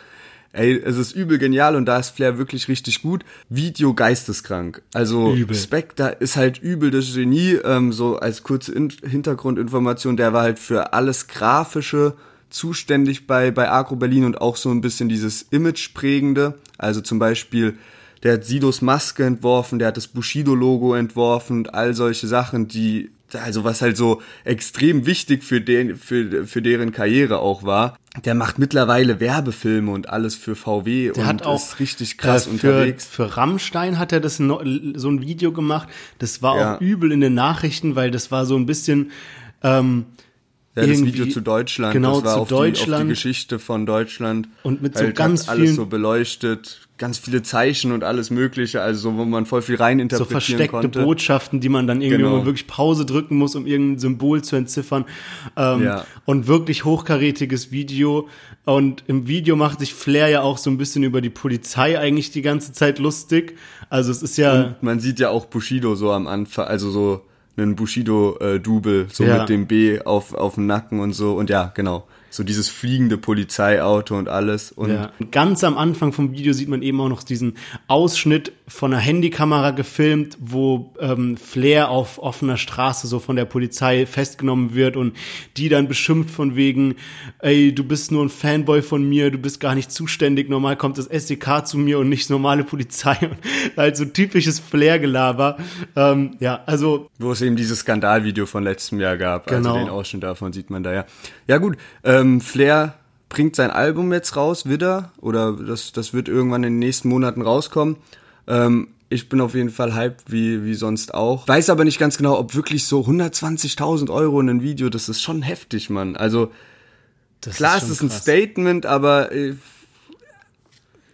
[SPEAKER 1] Ey, es ist übel genial und da ist Flair wirklich richtig gut. Video geisteskrank. Also
[SPEAKER 2] Übel.
[SPEAKER 1] Spectre ist halt übel das Genie. Ähm, so als kurze in Hintergrundinformation, der war halt für alles Grafische zuständig bei, bei Agro Berlin und auch so ein bisschen dieses Image-prägende. Also zum Beispiel, der hat Sidos Maske entworfen, der hat das Bushido-Logo entworfen und all solche Sachen, die, also was halt so extrem wichtig für, den, für, für deren Karriere auch war. Der macht mittlerweile Werbefilme und alles für VW
[SPEAKER 2] Der
[SPEAKER 1] und
[SPEAKER 2] hat auch
[SPEAKER 1] ist richtig krass
[SPEAKER 2] äh, für,
[SPEAKER 1] unterwegs.
[SPEAKER 2] Für Rammstein hat er das no, so ein Video gemacht. Das war
[SPEAKER 1] Ja.
[SPEAKER 2] auch übel in den Nachrichten, weil das war so ein bisschen ähm,
[SPEAKER 1] Ja, das Video zu Deutschland,
[SPEAKER 2] genau,
[SPEAKER 1] das war
[SPEAKER 2] zu
[SPEAKER 1] auf, Die, auf die Geschichte von Deutschland.
[SPEAKER 2] Und mit so
[SPEAKER 1] halt,
[SPEAKER 2] ganz
[SPEAKER 1] hat alles
[SPEAKER 2] vielen-
[SPEAKER 1] so beleuchtet, ganz viele Zeichen und alles mögliche, also so, wo man voll viel
[SPEAKER 2] so
[SPEAKER 1] reininterpretieren
[SPEAKER 2] versteckte
[SPEAKER 1] konnte.
[SPEAKER 2] Botschaften, die man dann irgendwie
[SPEAKER 1] Genau.
[SPEAKER 2] wirklich Pause drücken muss, um irgendein Symbol zu entziffern. Ähm,
[SPEAKER 1] Ja.
[SPEAKER 2] Und wirklich hochkarätiges Video. Und im Video macht sich Flair ja auch so ein bisschen über die Polizei eigentlich die ganze Zeit lustig. Also es ist ja.
[SPEAKER 1] Und man sieht ja auch Bushido so am Anfang, also so einen Bushido-Double, so
[SPEAKER 2] Ja.
[SPEAKER 1] mit dem B auf, auf dem Nacken und so. Und ja, genau. So dieses fliegende Polizeiauto und alles. Und
[SPEAKER 2] Ja. Ganz am Anfang vom Video sieht man eben auch noch diesen Ausschnitt von einer Handykamera gefilmt, wo ähm, Flair auf offener Straße so von der Polizei festgenommen wird und die dann beschimpft von wegen, ey, du bist nur ein Fanboy von mir, du bist gar nicht zuständig, normal kommt das SEK zu mir und nicht normale Polizei. Und halt so typisches Flair-Gelaber. Ähm, ja, also
[SPEAKER 1] Wo es eben dieses Skandalvideo von letztem Jahr gab.
[SPEAKER 2] Genau.
[SPEAKER 1] Also den Ausschnitt davon sieht man da ja. Ja gut, ähm, Flair bringt sein Album jetzt raus, wieder. Oder das, das wird irgendwann in den nächsten Monaten rauskommen. Ähm, ich bin auf jeden Fall hyped, wie, wie sonst auch. Weiß aber nicht ganz genau, ob wirklich so 120.000 Euro in ein Video, das ist schon heftig, Mann. Also
[SPEAKER 2] das
[SPEAKER 1] klar,
[SPEAKER 2] schon
[SPEAKER 1] es ist ein
[SPEAKER 2] krass.
[SPEAKER 1] Statement, aber äh,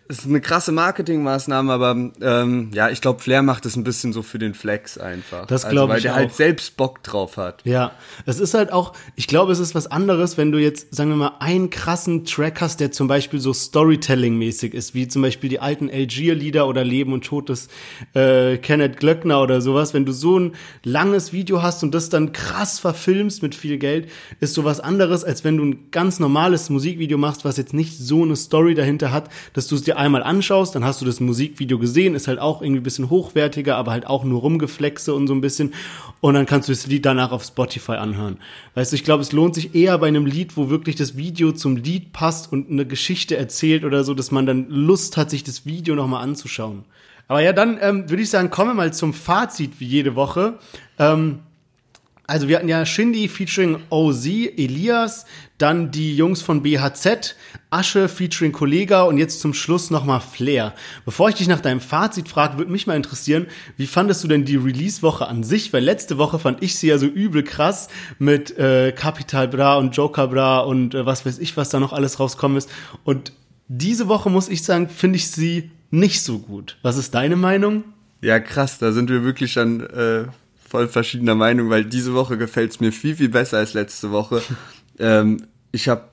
[SPEAKER 1] ist eine krasse Marketingmaßnahme, aber ähm, ja, ich glaube, Flair macht es ein bisschen so für den Flex einfach.
[SPEAKER 2] Das
[SPEAKER 1] also,
[SPEAKER 2] glaub
[SPEAKER 1] weil
[SPEAKER 2] ich
[SPEAKER 1] der
[SPEAKER 2] auch.
[SPEAKER 1] halt selbst Bock drauf hat.
[SPEAKER 2] Ja, es ist halt auch, ich glaube, es ist was anderes, wenn du jetzt, sagen wir mal, einen krassen Track hast, der zum Beispiel so Storytelling-mäßig ist, wie zum Beispiel die alten Algier-Lieder oder Leben und Tod des äh, Kenneth Glöckner oder sowas. Wenn du so ein langes Video hast und das dann krass verfilmst mit viel Geld, ist so was anderes, als wenn du ein ganz normales Musikvideo machst, was jetzt nicht so eine Story dahinter hat, dass du es dir einmal anschaust, dann hast du das Musikvideo gesehen, ist halt auch irgendwie ein bisschen hochwertiger, aber halt auch nur rumgeflexe und so ein bisschen. Und dann kannst du das Lied danach auf Spotify anhören. Weißt du, ich glaube, es lohnt sich eher bei einem Lied, wo wirklich das Video zum Lied passt und eine Geschichte erzählt oder so, dass man dann Lust hat, sich das Video nochmal anzuschauen. Aber ja, dann ähm, würde ich sagen, kommen wir mal zum Fazit wie jede Woche. Ähm, also wir hatten ja Shindy featuring OZ, Elias, dann die Jungs von BHZ, Asche featuring Kollega und jetzt zum Schluss nochmal Flair. Bevor ich dich nach deinem Fazit frage, würde mich mal interessieren, wie fandest du denn die Release-Woche an sich? Weil letzte Woche fand ich sie ja so übel krass mit äh, Capital Bra und Joker Bra und äh, was weiß ich, was da noch alles rauskommen ist. Und diese Woche muss ich sagen, finde ich sie nicht so gut. Was ist deine Meinung?
[SPEAKER 1] Ja, krass, da sind wir wirklich dann äh, voll verschiedener Meinung, weil diese Woche gefällt es mir viel, viel besser als letzte Woche. ähm, ich habe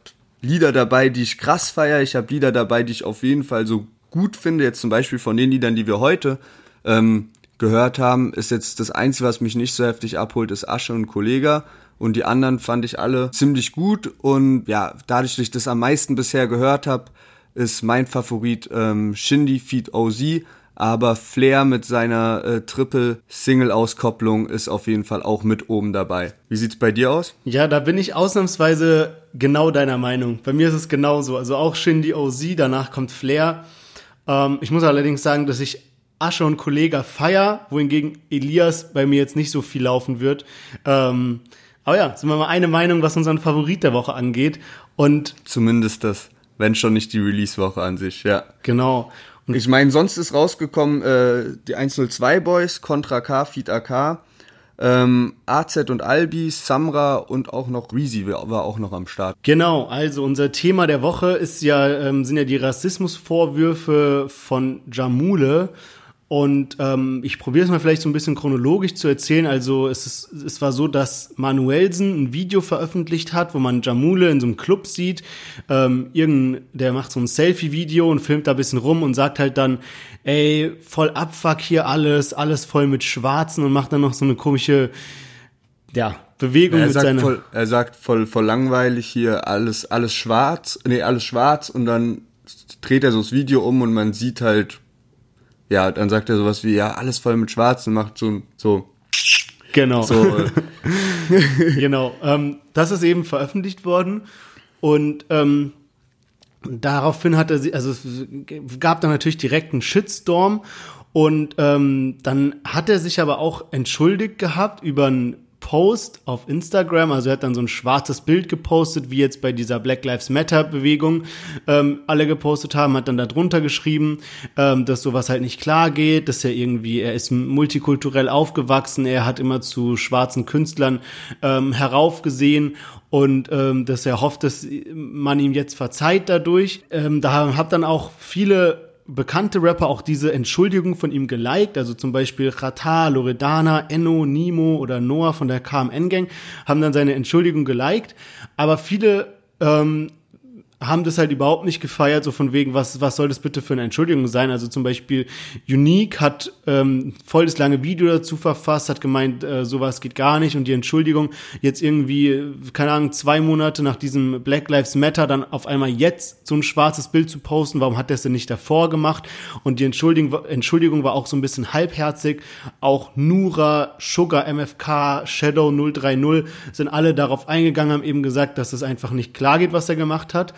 [SPEAKER 1] Lieder dabei, die ich krass feiere, ich habe Lieder dabei, die ich auf jeden Fall so gut finde. Jetzt zum Beispiel von den Liedern, die wir heute ähm, gehört haben, ist jetzt das Einzige, was mich nicht so heftig abholt, ist Asche und Kollega. Und die anderen fand ich alle ziemlich gut. Und ja, dadurch, dass ich das am meisten bisher gehört habe, ist mein Favorit ähm, Shindy Feed OZ. Aber Flair mit seiner äh, Triple-Single-Auskopplung ist auf jeden Fall auch mit oben dabei. Wie sieht's bei dir aus?
[SPEAKER 2] Ja, da bin ich ausnahmsweise genau deiner Meinung. Bei mir ist es genauso. Also auch Shindy OZ, danach kommt Flair. Ähm, ich muss allerdings sagen, dass ich Asche und Kollega feier, wohingegen Elias bei mir jetzt nicht so viel laufen wird. Ähm, aber ja, sind wir mal eine Meinung, was unseren Favorit der Woche angeht. Und
[SPEAKER 1] Zumindest das, wenn schon nicht die Release-Woche an sich, ja.
[SPEAKER 2] genau. Und
[SPEAKER 1] Ich meine, sonst ist rausgekommen äh, die 102 Boys, Contra K, Feed AK, ähm, AZ und Albi, Samra und auch noch Reezy war auch noch am Start.
[SPEAKER 2] Genau, also unser Thema der Woche ist ja, ähm, sind ja die Rassismusvorwürfe von Jamule. Und ähm, ich probiere es mal vielleicht so ein bisschen chronologisch zu erzählen. Also es, ist, es war so, dass Manuelsen ein Video veröffentlicht hat, wo man Jamule in so einem Club sieht. Ähm, irgend, der macht so ein Selfie-Video und filmt da ein bisschen rum und sagt halt dann, ey, voll Abfuck hier alles, alles voll mit Schwarzen und macht dann noch so eine komische, ja, Bewegung
[SPEAKER 1] Er
[SPEAKER 2] mit
[SPEAKER 1] sagt,
[SPEAKER 2] seiner...
[SPEAKER 1] voll, er sagt voll, voll langweilig hier alles, alles schwarz, nee, alles schwarz und dann dreht er so das Video um und man sieht halt, ja, dann sagt er sowas wie, ja, alles voll mit schwarz und macht so, so,
[SPEAKER 2] Genau.
[SPEAKER 1] so, äh,
[SPEAKER 2] genau. Ähm, das ist eben veröffentlicht worden und ähm, daraufhin hat er sie, also es gab dann natürlich direkt einen Shitstorm und ähm, dann hat er sich aber auch entschuldigt gehabt über einen Post auf Instagram, also er hat dann so ein schwarzes Bild gepostet, wie jetzt bei dieser Black Lives Matter Bewegung ähm, alle gepostet haben, hat dann darunter geschrieben, ähm, dass sowas halt nicht klar geht, dass er irgendwie, er ist multikulturell aufgewachsen, er hat immer zu schwarzen Künstlern ähm, heraufgesehen und ähm, dass er hofft, dass man ihm jetzt verzeiht dadurch. Ähm, da haben hab dann auch viele bekannte Rapper auch diese Entschuldigung von ihm geliked, also zum Beispiel Rata, Loredana, Enno, Nimo oder Noah von der KMN Gang haben dann seine Entschuldigung geliked, aber viele ähm, haben das halt überhaupt nicht gefeiert, so von wegen, was, was soll das bitte für eine Entschuldigung sein? Also zum Beispiel Unique hat ähm, voll das lange Video dazu verfasst, hat gemeint, äh, sowas geht gar nicht und die Entschuldigung jetzt irgendwie, äh, keine Ahnung, zwei Monate nach diesem Black Lives Matter dann auf einmal jetzt so ein schwarzes Bild zu posten, warum hat er es denn nicht davor gemacht? Und die Entschuldigung, Entschuldigung war auch so ein bisschen halbherzig. Auch Nura, Sugar, MFK, Shadow 030 sind alle darauf eingegangen, haben eben gesagt, dass es einfach nicht klar geht, was er gemacht hat.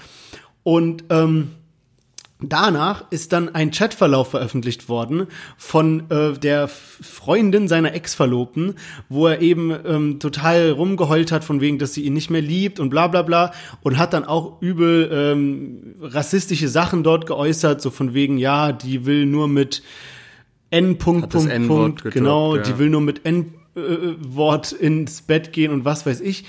[SPEAKER 2] Und ähm, danach ist dann ein Chatverlauf veröffentlicht worden von äh, der Freundin seiner Ex-Verlobten, wo er eben ähm, total rumgeheult hat, von wegen, dass sie ihn nicht mehr liebt und bla bla bla und hat dann auch übel ähm, rassistische Sachen dort geäußert, so von wegen, ja, die will nur mit N. Punkt, Punkt, Punkt, genau,
[SPEAKER 1] ja.
[SPEAKER 2] die will nur mit N-Wort ins Bett gehen und was weiß ich.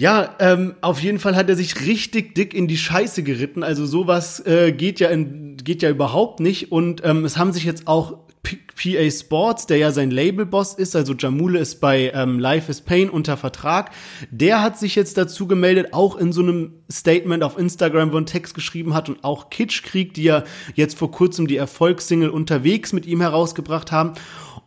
[SPEAKER 2] Ja, ähm, auf jeden Fall hat er sich richtig dick in die Scheiße geritten. Also sowas äh, geht ja in, geht ja überhaupt nicht. Und ähm, es haben sich jetzt auch P PA Sports, der ja sein Labelboss ist, also Jamule ist bei ähm, Life is Pain unter Vertrag. Der hat sich jetzt dazu gemeldet, auch in so einem Statement auf Instagram, wo ein Text geschrieben hat und auch Kitschkrieg, die ja jetzt vor kurzem die Erfolgssingle unterwegs mit ihm herausgebracht haben.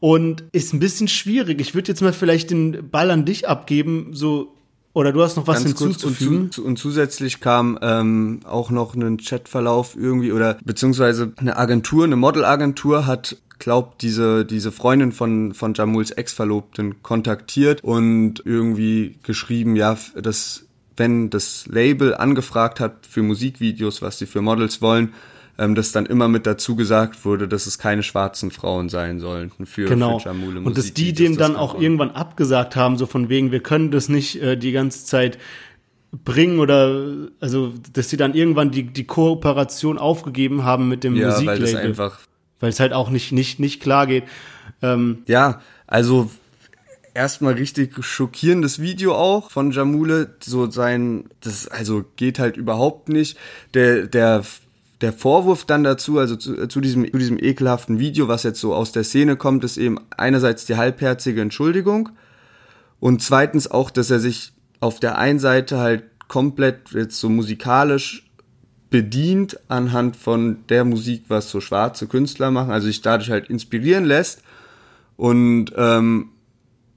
[SPEAKER 2] Und ist ein bisschen schwierig. Ich würde jetzt mal vielleicht den Ball an dich abgeben, so oder du hast noch was
[SPEAKER 1] Ganz kurz und,
[SPEAKER 2] hinzuzufügen?
[SPEAKER 1] zu, und zusätzlich kam ähm, auch noch ein Chatverlauf irgendwie oder beziehungsweise eine Agentur, eine Modelagentur hat glaubt diese diese Freundin von von Jamuls Ex-Verlobten kontaktiert und irgendwie geschrieben, ja, dass wenn das Label angefragt hat für Musikvideos, was sie für Models wollen, ähm, dass dann immer mit dazu gesagt wurde, dass es keine schwarzen Frauen sein sollen für,
[SPEAKER 2] Genau.
[SPEAKER 1] für Jamule
[SPEAKER 2] Und dass die dem
[SPEAKER 1] Das
[SPEAKER 2] dann auch irgendwann abgesagt haben, so von wegen, wir können das nicht äh, die ganze Zeit bringen oder also dass sie dann irgendwann die die Kooperation aufgegeben haben mit dem
[SPEAKER 1] ja, weil das
[SPEAKER 2] Musiklabel,
[SPEAKER 1] einfach
[SPEAKER 2] weil es halt auch nicht nicht nicht klar geht. Ähm,
[SPEAKER 1] Ja, also erstmal richtig schockierendes Video auch von Jamule. So sein, das also geht halt überhaupt nicht. Der, der, der Vorwurf dann dazu, also zu, zu, diesem, zu diesem ekelhaften Video, was jetzt so aus der Szene kommt, ist eben einerseits die halbherzige Entschuldigung und zweitens auch, dass er sich auf der einen Seite halt komplett jetzt so musikalisch bedient anhand von der Musik, was so schwarze Künstler machen, also sich dadurch halt inspirieren lässt und ähm,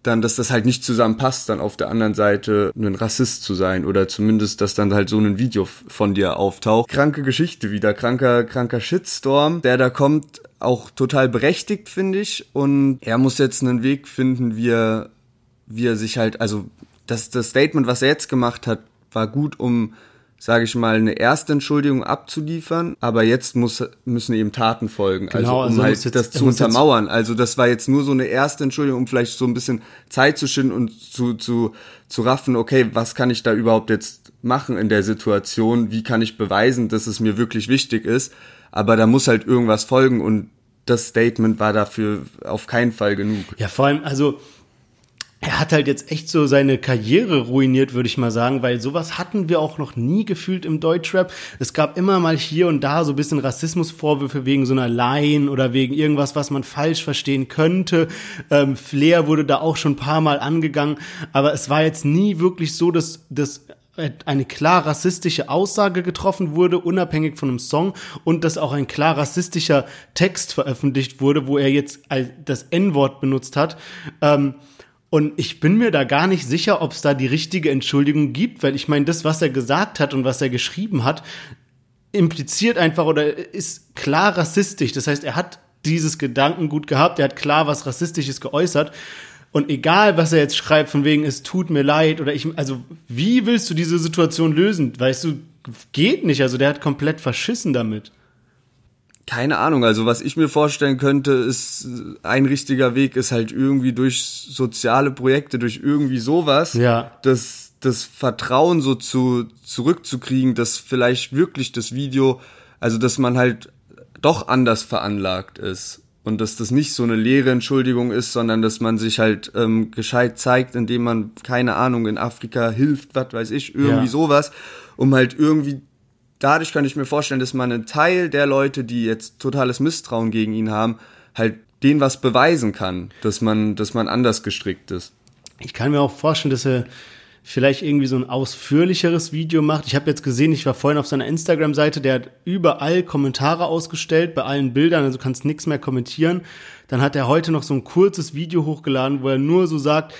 [SPEAKER 1] dann, dass das halt nicht zusammenpasst, dann auf der anderen Seite ein Rassist zu sein oder zumindest, dass dann halt so ein Video von dir auftaucht. Kranke Geschichte wieder, kranker, kranker Shitstorm, der da kommt, auch total berechtigt, finde ich. Und er muss jetzt einen Weg finden, wie er, wie er sich halt, also das, das Statement, was er jetzt gemacht hat, war gut, um sage ich mal, eine erste Entschuldigung abzuliefern, aber jetzt muss, müssen eben Taten folgen,
[SPEAKER 2] Genau,
[SPEAKER 1] also um
[SPEAKER 2] also
[SPEAKER 1] halt
[SPEAKER 2] jetzt-
[SPEAKER 1] das zu untermauern. Also das war jetzt nur so eine erste Entschuldigung, um vielleicht so ein bisschen Zeit zu schinden und zu, zu, zu raffen, okay, was kann ich da überhaupt jetzt machen in der Situation? Wie kann ich beweisen, dass es mir wirklich wichtig ist? Aber da muss halt irgendwas folgen und das Statement war dafür auf keinen Fall genug.
[SPEAKER 2] Ja, vor allem, also er hat halt jetzt echt so seine Karriere ruiniert, würde ich mal sagen, weil sowas hatten wir auch noch nie gefühlt im Deutschrap. Es gab immer mal hier und da so ein bisschen Rassismusvorwürfe wegen so einer Line oder wegen irgendwas, was man falsch verstehen könnte. Ähm, Flair wurde da auch schon ein paar Mal angegangen, aber es war jetzt nie wirklich so, dass, dass eine klar rassistische Aussage getroffen wurde, unabhängig von einem Song und dass auch ein klar rassistischer Text veröffentlicht wurde, wo er jetzt das N-Wort benutzt hat. Ähm, und ich bin mir da gar nicht sicher, ob es da die richtige Entschuldigung gibt, weil ich meine, das, was er gesagt hat und was er geschrieben hat, impliziert einfach oder ist klar rassistisch. Das heißt, er hat dieses Gedankengut gehabt, er hat klar was Rassistisches geäußert. Und egal, was er jetzt schreibt, von wegen, es tut mir leid oder ich, also, wie willst du diese Situation lösen? Weißt du, geht nicht. Also, der hat komplett verschissen damit.
[SPEAKER 1] Keine Ahnung, also was ich mir vorstellen könnte, ist ein richtiger Weg ist halt irgendwie durch soziale Projekte, durch irgendwie sowas,
[SPEAKER 2] Ja.
[SPEAKER 1] das, das Vertrauen so zu, zurückzukriegen, dass vielleicht wirklich das Video, also dass man halt doch anders veranlagt ist und dass das nicht so eine leere Entschuldigung ist, sondern dass man sich halt ähm, gescheit zeigt, indem man, keine Ahnung, in Afrika hilft, was weiß ich, irgendwie
[SPEAKER 2] Ja.
[SPEAKER 1] sowas, um halt irgendwie dadurch kann ich mir vorstellen, dass man einen Teil der Leute, die jetzt totales Misstrauen gegen ihn haben, halt denen was beweisen kann, dass man, dass man anders gestrickt ist.
[SPEAKER 2] Ich kann mir auch vorstellen, dass er vielleicht irgendwie so ein ausführlicheres Video macht. Ich habe jetzt gesehen, ich war vorhin auf seiner Instagram-Seite, der hat überall Kommentare ausgestellt, bei allen Bildern, also kannst nichts mehr kommentieren. Dann hat er heute noch so ein kurzes Video hochgeladen, wo er nur so sagt,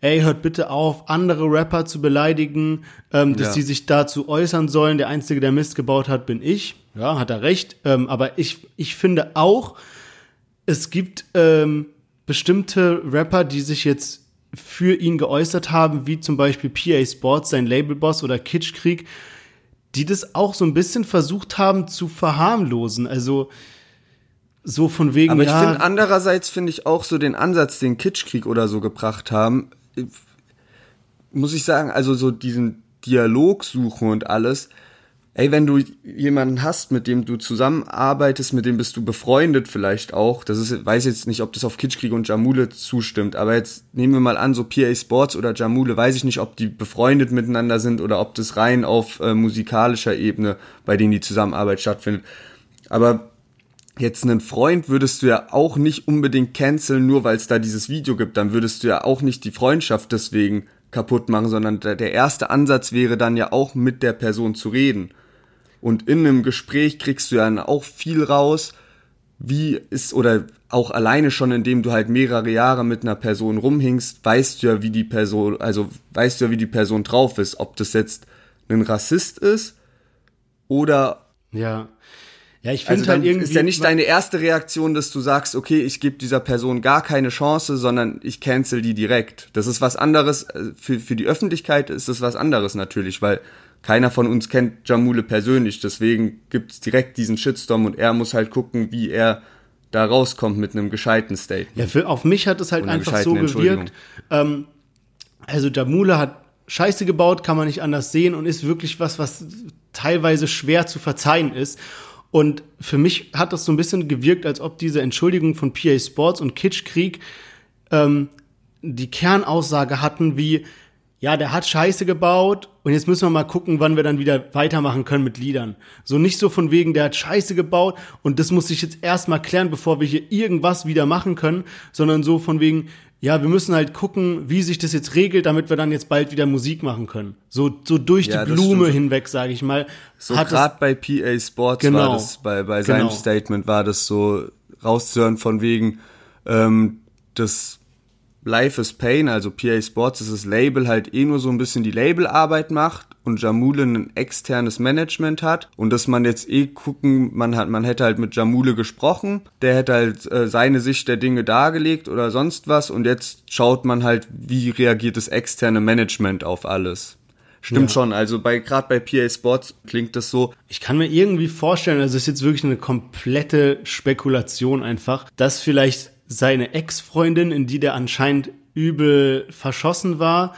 [SPEAKER 2] ey, hört bitte auf, andere Rapper zu beleidigen, ähm, dass
[SPEAKER 1] Ja.
[SPEAKER 2] die sich dazu äußern sollen. Der Einzige, der Mist gebaut hat, bin ich. Ja, hat er recht. Ähm, aber ich, ich finde auch, es gibt ähm, bestimmte Rapper, die sich jetzt für ihn geäußert haben, wie zum Beispiel PA Sports, sein Labelboss oder Kitschkrieg, die das auch so ein bisschen versucht haben zu verharmlosen. Also so von wegen,
[SPEAKER 1] Aber ich
[SPEAKER 2] ja,
[SPEAKER 1] finde andererseits finde ich auch so den Ansatz, den Kitschkrieg oder so gebracht haben, muss ich sagen, also so diesen Dialog suchen und alles. ey, wenn du jemanden hast, mit dem du zusammenarbeitest, mit dem bist du befreundet vielleicht auch, das ist, weiß jetzt nicht, ob das auf Kitschkrieg und Jamule zustimmt, aber jetzt nehmen wir mal an, so PA Sports oder Jamule, weiß ich nicht, ob die befreundet miteinander sind oder ob das rein auf äh, musikalischer Ebene bei denen die Zusammenarbeit stattfindet. Aber jetzt einen Freund würdest du ja auch nicht unbedingt canceln, nur weil es da dieses Video gibt. Dann würdest du ja auch nicht die Freundschaft deswegen kaputt machen, sondern der erste Ansatz wäre dann ja auch mit der Person zu reden. Und in einem Gespräch kriegst du ja auch viel raus, wie ist, oder auch alleine schon, indem du halt mehrere Jahre mit einer Person rumhingst, weißt du ja, wie die Person, also weißt du ja, wie die Person drauf ist, ob das jetzt ein Rassist ist oder
[SPEAKER 2] Ja. Ja, ich finde
[SPEAKER 1] also
[SPEAKER 2] halt irgendwie.
[SPEAKER 1] ist ja nicht deine erste Reaktion, dass du sagst, okay, ich gebe dieser Person gar keine Chance, sondern ich cancel die direkt. Das ist was anderes, äh, für, für die Öffentlichkeit ist das was anderes natürlich, weil keiner von uns kennt Jamule persönlich, deswegen gibt's direkt diesen Shitstorm und er muss halt gucken, wie er da rauskommt mit einem gescheiten Statement.
[SPEAKER 2] Ja, für, auf mich hat es halt einfach so gewirkt. Ähm, also Jamule hat Scheiße gebaut, kann man nicht anders sehen und ist wirklich was, was teilweise schwer zu verzeihen ist. Und für mich hat das so ein bisschen gewirkt, als ob diese Entschuldigung von PA Sports und Kitschkrieg ähm, die Kernaussage hatten wie, ja, der hat Scheiße gebaut und jetzt müssen wir mal gucken, wann wir dann wieder weitermachen können mit Liedern. So nicht so von wegen, der hat Scheiße gebaut und das muss sich jetzt erstmal klären, bevor wir hier irgendwas wieder machen können, sondern so von wegen, ja, wir müssen halt gucken, wie sich das jetzt regelt, damit wir dann jetzt bald wieder Musik machen können. So, so durch
[SPEAKER 1] Ja,
[SPEAKER 2] die Blume
[SPEAKER 1] stimmt.
[SPEAKER 2] hinweg, sage ich mal.
[SPEAKER 1] So
[SPEAKER 2] hat es-
[SPEAKER 1] gerade bei PA Sports
[SPEAKER 2] Genau.
[SPEAKER 1] war das, bei, bei seinem
[SPEAKER 2] Genau.
[SPEAKER 1] Statement war das so rauszuhören von wegen, ähm, das Life is Pain, also PA Sports, dass das Label halt eh nur so ein bisschen die Labelarbeit macht und Jamule ein externes Management hat und dass man jetzt eh gucken, man hat, man hätte halt mit Jamule gesprochen, der hätte halt äh, seine Sicht der Dinge dargelegt oder sonst was und jetzt schaut man halt, wie reagiert das externe Management auf alles. Stimmt
[SPEAKER 2] Ja.
[SPEAKER 1] schon, also bei gerade bei PA Sports klingt das so,
[SPEAKER 2] Ich kann mir irgendwie vorstellen, also es ist jetzt wirklich eine komplette Spekulation einfach, dass vielleicht seine Ex-Freundin, in die der anscheinend übel verschossen war,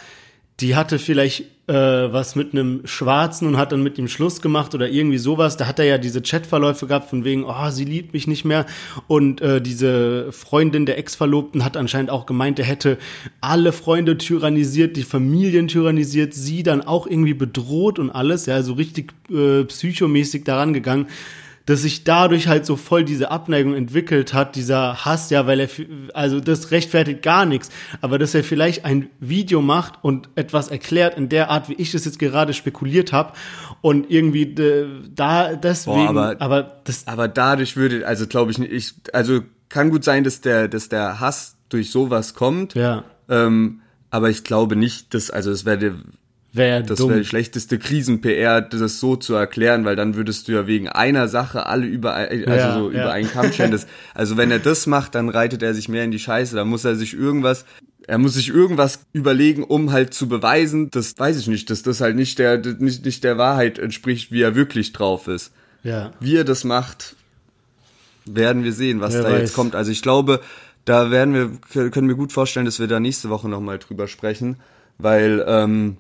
[SPEAKER 2] die hatte vielleicht äh, was mit einem Schwarzen und hat dann mit ihm Schluss gemacht oder irgendwie sowas. Da hat er ja diese Chatverläufe gehabt von wegen, oh, sie liebt mich nicht mehr. Und äh, diese Freundin der Ex-Verlobten hat anscheinend auch gemeint, er hätte alle Freunde tyrannisiert, die Familien tyrannisiert, sie dann auch irgendwie bedroht und alles, ja, so richtig äh, psychomäßig daran gegangen dass sich dadurch halt so voll diese Abneigung entwickelt hat, dieser Hass, ja, weil er, also das rechtfertigt gar nichts, aber dass er vielleicht ein Video macht und etwas erklärt in der Art, wie ich das jetzt gerade spekuliert habe und irgendwie äh, da deswegen,
[SPEAKER 1] aber-
[SPEAKER 2] aber das,
[SPEAKER 1] aber dadurch würde, also glaube ich nicht, ich, also kann gut sein, dass der, dass der Hass durch sowas kommt,
[SPEAKER 2] ja,
[SPEAKER 1] ähm, aber ich glaube nicht, dass, also es wäre
[SPEAKER 2] wäre
[SPEAKER 1] das wäre die schlechteste Krisen-PR, das so zu erklären, weil dann würdest du ja wegen einer Sache alle über, ein- also
[SPEAKER 2] Ja,
[SPEAKER 1] so
[SPEAKER 2] ja.
[SPEAKER 1] über einen Kamm. Das- Also wenn er das macht, dann reitet er sich mehr in die Scheiße. Da muss er sich irgendwas, er muss sich irgendwas überlegen, um halt zu beweisen, das weiß ich nicht, dass das halt nicht der, nicht, nicht der Wahrheit entspricht, wie er wirklich drauf ist.
[SPEAKER 2] ja.
[SPEAKER 1] Wie er das macht, werden wir sehen, was
[SPEAKER 2] Wer
[SPEAKER 1] da
[SPEAKER 2] weiß.
[SPEAKER 1] jetzt kommt. Also ich glaube, da werden wir, können wir gut vorstellen, dass wir da nächste Woche nochmal drüber sprechen, weil ähm,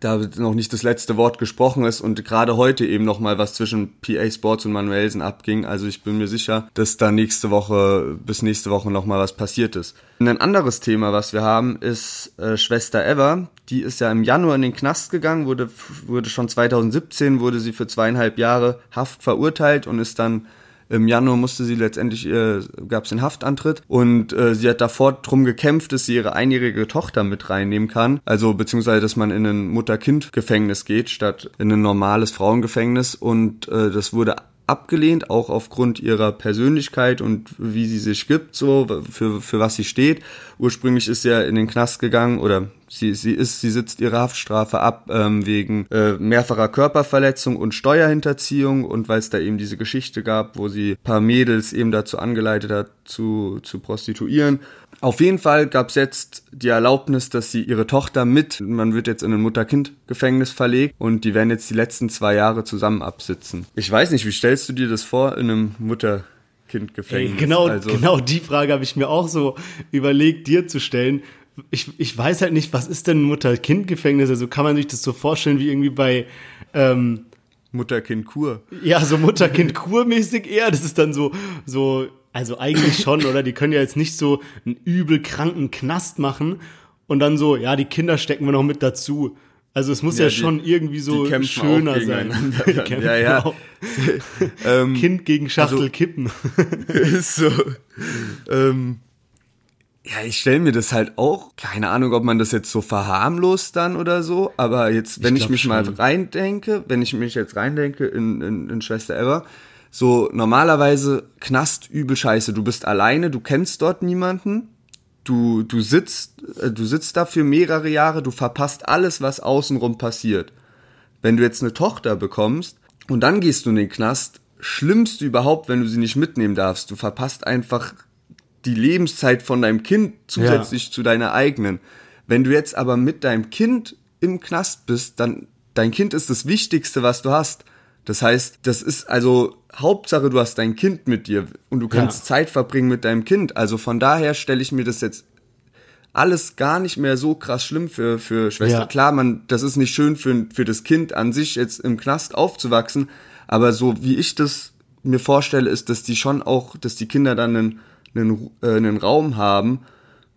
[SPEAKER 1] da noch nicht das letzte Wort gesprochen ist und gerade heute eben nochmal was zwischen PA Sports und Manuelsen abging. Also ich bin mir sicher, dass da nächste Woche, bis nächste Woche nochmal was passiert ist. Und ein anderes Thema, was wir haben, ist äh, Schwester Eva. Die ist ja im Januar in den Knast gegangen, wurde, wurde schon 2017, wurde sie für zweieinhalb Jahre Haft verurteilt und ist dann im Januar musste sie letztendlich, äh, gab es den Haftantritt und äh, sie hat davor drum gekämpft, dass sie ihre einjährige Tochter mit reinnehmen kann. Also beziehungsweise, dass man in ein Mutter-Kind-Gefängnis geht, statt in ein normales Frauengefängnis. Und äh, das wurde abgelehnt, auch aufgrund ihrer Persönlichkeit und wie sie sich gibt, so für, für was sie steht. Ursprünglich ist sie ja in den Knast gegangen oder sie, sie ist, sie sitzt ihre Haftstrafe ab ähm, wegen äh, mehrfacher Körperverletzung und Steuerhinterziehung und weil es da eben diese Geschichte gab, wo sie ein paar Mädels eben dazu angeleitet hat, zu, zu prostituieren. Auf jeden Fall gab es jetzt die Erlaubnis, dass sie ihre Tochter mit, man wird jetzt in ein Mutter-Kind-Gefängnis verlegt und die werden jetzt die letzten zwei Jahre zusammen absitzen. Ich weiß nicht, wie stellst du dir das vor in einem Mutter-Kind-Gefängnis?
[SPEAKER 2] Ey, genau,
[SPEAKER 1] Also-
[SPEAKER 2] genau die Frage habe ich mir auch so überlegt, dir zu stellen. Ich, ich weiß halt nicht, was ist denn ein Mutter-Kind-Gefängnis? Also kann man sich das so vorstellen wie irgendwie bei, ähm,
[SPEAKER 1] Mutter-Kind-Kur.
[SPEAKER 2] Ja, so Mutter-Kind-Kur-mäßig eher. Das ist dann so, so, also eigentlich schon, oder? Die können ja jetzt nicht so einen übel kranken Knast machen und dann so, ja, die Kinder stecken wir noch mit dazu. Also es muss ja,
[SPEAKER 1] Ja, die-
[SPEAKER 2] schon irgendwie so schöner sein.
[SPEAKER 1] Ja, ja. Ähm,
[SPEAKER 2] Kind gegen Schachtel
[SPEAKER 1] also-
[SPEAKER 2] kippen.
[SPEAKER 1] ist so. Ähm, ja, ich stelle mir das halt auch, keine Ahnung, ob man das jetzt so verharmlost dann oder so, aber jetzt, wenn ich,
[SPEAKER 2] glaub
[SPEAKER 1] mich mal
[SPEAKER 2] schon.
[SPEAKER 1] reindenke, wenn ich mich jetzt reindenke in, in, in Schwester Eva, so normalerweise Knast übel scheiße, du bist alleine, du kennst dort niemanden, du, du sitzt, äh, du sitzt da für mehrere Jahre, du verpasst alles, was außenrum passiert. Wenn du jetzt eine Tochter bekommst und dann gehst du in den Knast, schlimmst du überhaupt, wenn du sie nicht mitnehmen darfst. Du verpasst einfach die Lebenszeit von deinem Kind zusätzlich zu deiner eigenen. Wenn du jetzt aber mit deinem Kind im Knast bist, dann dein Kind ist das Wichtigste, was du hast. Das heißt, das ist also Hauptsache, du hast dein Kind mit dir und du kannst
[SPEAKER 2] Ja.
[SPEAKER 1] Zeit verbringen mit deinem Kind. Also von daher stelle ich mir das jetzt alles gar nicht mehr so krass schlimm für, für Schwester.
[SPEAKER 2] Ja.
[SPEAKER 1] Klar, man, das ist nicht schön für, für das Kind an sich, jetzt im Knast aufzuwachsen, aber so wie ich das mir vorstelle, ist, dass die schon auch, dass die Kinder dann einen, einen, äh, einen Raum haben,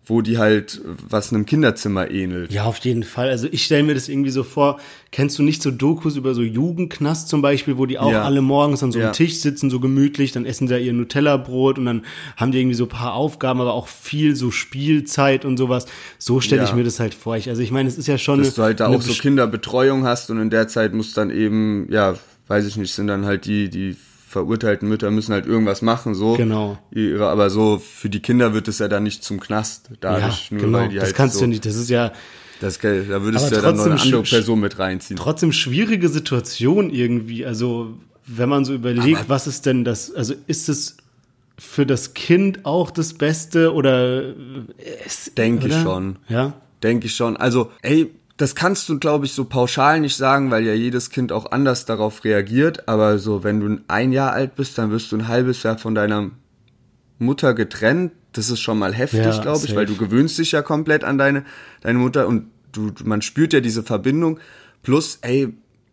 [SPEAKER 1] wo die halt was einem Kinderzimmer ähnelt.
[SPEAKER 2] Ja, auf jeden Fall. Also ich stelle mir das irgendwie so vor, kennst du nicht so Dokus über so Jugendknast zum Beispiel, wo die auch
[SPEAKER 1] Ja.
[SPEAKER 2] alle morgens an so einem
[SPEAKER 1] Ja.
[SPEAKER 2] Tisch sitzen, so gemütlich, dann essen sie da ihr Nutella-Brot und dann haben die irgendwie so ein paar Aufgaben, aber auch viel so Spielzeit und sowas. So stelle ich
[SPEAKER 1] Ja.
[SPEAKER 2] mir das halt vor. Ich, also ich meine, es ist ja schon
[SPEAKER 1] Dass du halt da
[SPEAKER 2] eine
[SPEAKER 1] auch so Kinderbetreuung hast und in der Zeit muss dann eben, ja, weiß ich nicht, sind dann halt die, die verurteilten Mütter müssen halt irgendwas machen, so.
[SPEAKER 2] Genau.
[SPEAKER 1] Ihre, aber so, für die Kinder wird es ja dann nicht zum Knast.
[SPEAKER 2] ja,
[SPEAKER 1] Dadurch, nur
[SPEAKER 2] genau.
[SPEAKER 1] weil die
[SPEAKER 2] das
[SPEAKER 1] halt
[SPEAKER 2] kannst
[SPEAKER 1] so,
[SPEAKER 2] du nicht. Das ist ja
[SPEAKER 1] Das, da würdest du ja dann noch eine andere Person mit reinziehen.
[SPEAKER 2] trotzdem schwierige Situation irgendwie. Also, wenn man so überlegt,
[SPEAKER 1] Aber-
[SPEAKER 2] was ist denn das, also ist es für das Kind auch das Beste oder äh,
[SPEAKER 1] Denke ich schon.
[SPEAKER 2] Ja.
[SPEAKER 1] Denke ich schon. Also, ey, das kannst du, glaube ich, so pauschal nicht sagen, weil ja jedes Kind auch anders darauf reagiert. Aber so, wenn du ein Jahr alt bist, dann wirst du ein halbes Jahr von deiner Mutter getrennt. Das ist schon mal heftig,
[SPEAKER 2] Ja,
[SPEAKER 1] glaube ich,
[SPEAKER 2] safe.
[SPEAKER 1] weil du gewöhnst dich ja komplett an deine, deine Mutter und du, man spürt ja diese Verbindung. Plus, ey,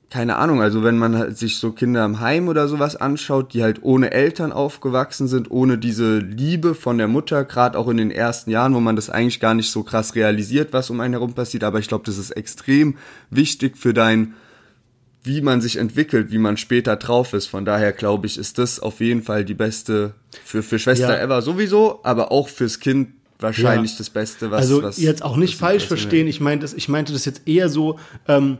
[SPEAKER 1] keine Ahnung, also wenn man halt sich so Kinder im Heim oder sowas anschaut, die halt ohne Eltern aufgewachsen sind, ohne diese Liebe von der Mutter, gerade auch in den ersten Jahren, wo man das eigentlich gar nicht so krass realisiert, was um einen herum passiert, aber ich glaube, das ist extrem wichtig für dein, wie man sich entwickelt, wie man später drauf ist. Von daher glaube ich, ist das auf jeden Fall die beste für, für Schwester
[SPEAKER 2] Ja.
[SPEAKER 1] Eva sowieso, aber auch fürs Kind wahrscheinlich
[SPEAKER 2] Ja.
[SPEAKER 1] das Beste, was
[SPEAKER 2] Also
[SPEAKER 1] was,
[SPEAKER 2] jetzt auch nicht falsch verstehen, ich meinte das, ich meinte das jetzt eher so, ähm,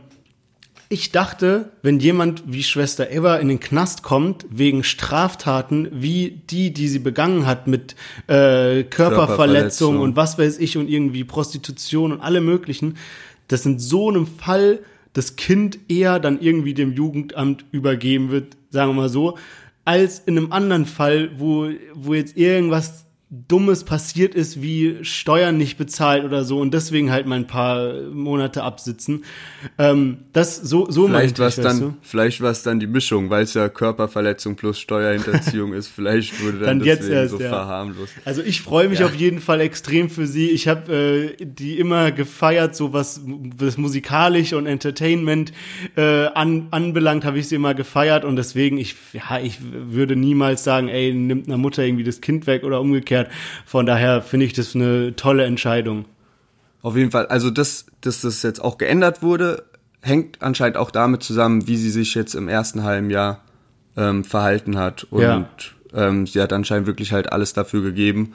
[SPEAKER 2] ich dachte, wenn jemand wie Schwester Eva in den Knast kommt, wegen Straftaten wie die, die sie begangen hat mit äh, Körperverletzung
[SPEAKER 1] Körperverletzung.
[SPEAKER 2] und was weiß ich und irgendwie Prostitution und alle möglichen, dass in so einem Fall das Kind eher dann irgendwie dem Jugendamt übergeben wird, sagen wir mal so, als in einem anderen Fall, wo, wo jetzt irgendwas Dummes passiert ist, wie Steuern nicht bezahlt oder so und deswegen halt mal ein paar Monate absitzen. Ähm, das so so
[SPEAKER 1] Vielleicht
[SPEAKER 2] weißt
[SPEAKER 1] dann,
[SPEAKER 2] du?
[SPEAKER 1] vielleicht war es dann die Mischung, weil es ja Körperverletzung plus Steuerhinterziehung ist. Vielleicht wurde dann,
[SPEAKER 2] Dann jetzt erst,
[SPEAKER 1] so
[SPEAKER 2] ja.
[SPEAKER 1] verharmlost.
[SPEAKER 2] Also ich freue mich
[SPEAKER 1] Ja.
[SPEAKER 2] auf jeden Fall extrem für sie. Ich habe äh, die immer gefeiert, so was das musikalische und Entertainment äh, an, anbelangt, habe ich sie immer gefeiert und deswegen ich ja ich würde niemals sagen, ey nimmt einer Mutter irgendwie das Kind weg oder umgekehrt. Von daher finde ich das eine tolle Entscheidung.
[SPEAKER 1] Auf jeden Fall, also das, dass das jetzt auch geändert wurde, hängt anscheinend auch damit zusammen, wie sie sich jetzt im ersten halben Jahr ähm, verhalten hat. Und
[SPEAKER 2] Ja.
[SPEAKER 1] ähm, sie hat anscheinend wirklich halt alles dafür gegeben,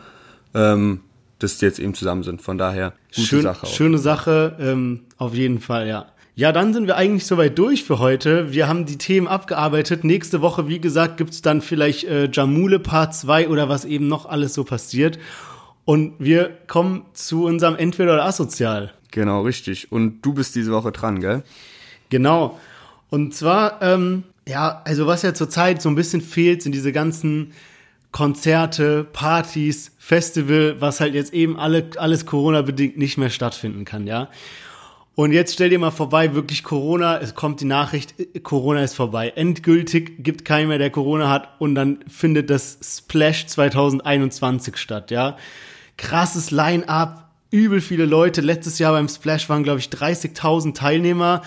[SPEAKER 1] ähm, dass die jetzt eben zusammen sind. Von daher, gute
[SPEAKER 2] Schön,
[SPEAKER 1] Sache auch.
[SPEAKER 2] Schöne Sache, ähm, auf jeden Fall, ja. Ja, dann sind wir eigentlich soweit durch für heute. Wir haben die Themen abgearbeitet. Nächste Woche, wie gesagt, gibt's dann vielleicht äh, Jamule Part 2 oder was eben noch alles so passiert. Und wir kommen zu unserem Entweder oder Asozial.
[SPEAKER 1] Genau, richtig. Und du bist diese Woche dran, gell?
[SPEAKER 2] Genau. Und zwar, ähm, ja, also was ja zurzeit so ein bisschen fehlt, sind diese ganzen Konzerte, Partys, Festival, was halt jetzt eben alle, alles Corona-bedingt nicht mehr stattfinden kann, ja. Und jetzt stell dir mal vorbei, wirklich Corona, es kommt die Nachricht, Corona ist vorbei. Endgültig gibt keinen mehr, der Corona hat und dann findet das Splash 2021 statt, ja. Krasses Line-up, übel viele Leute. Letztes Jahr beim Splash waren, glaube ich, 30.000 Teilnehmer.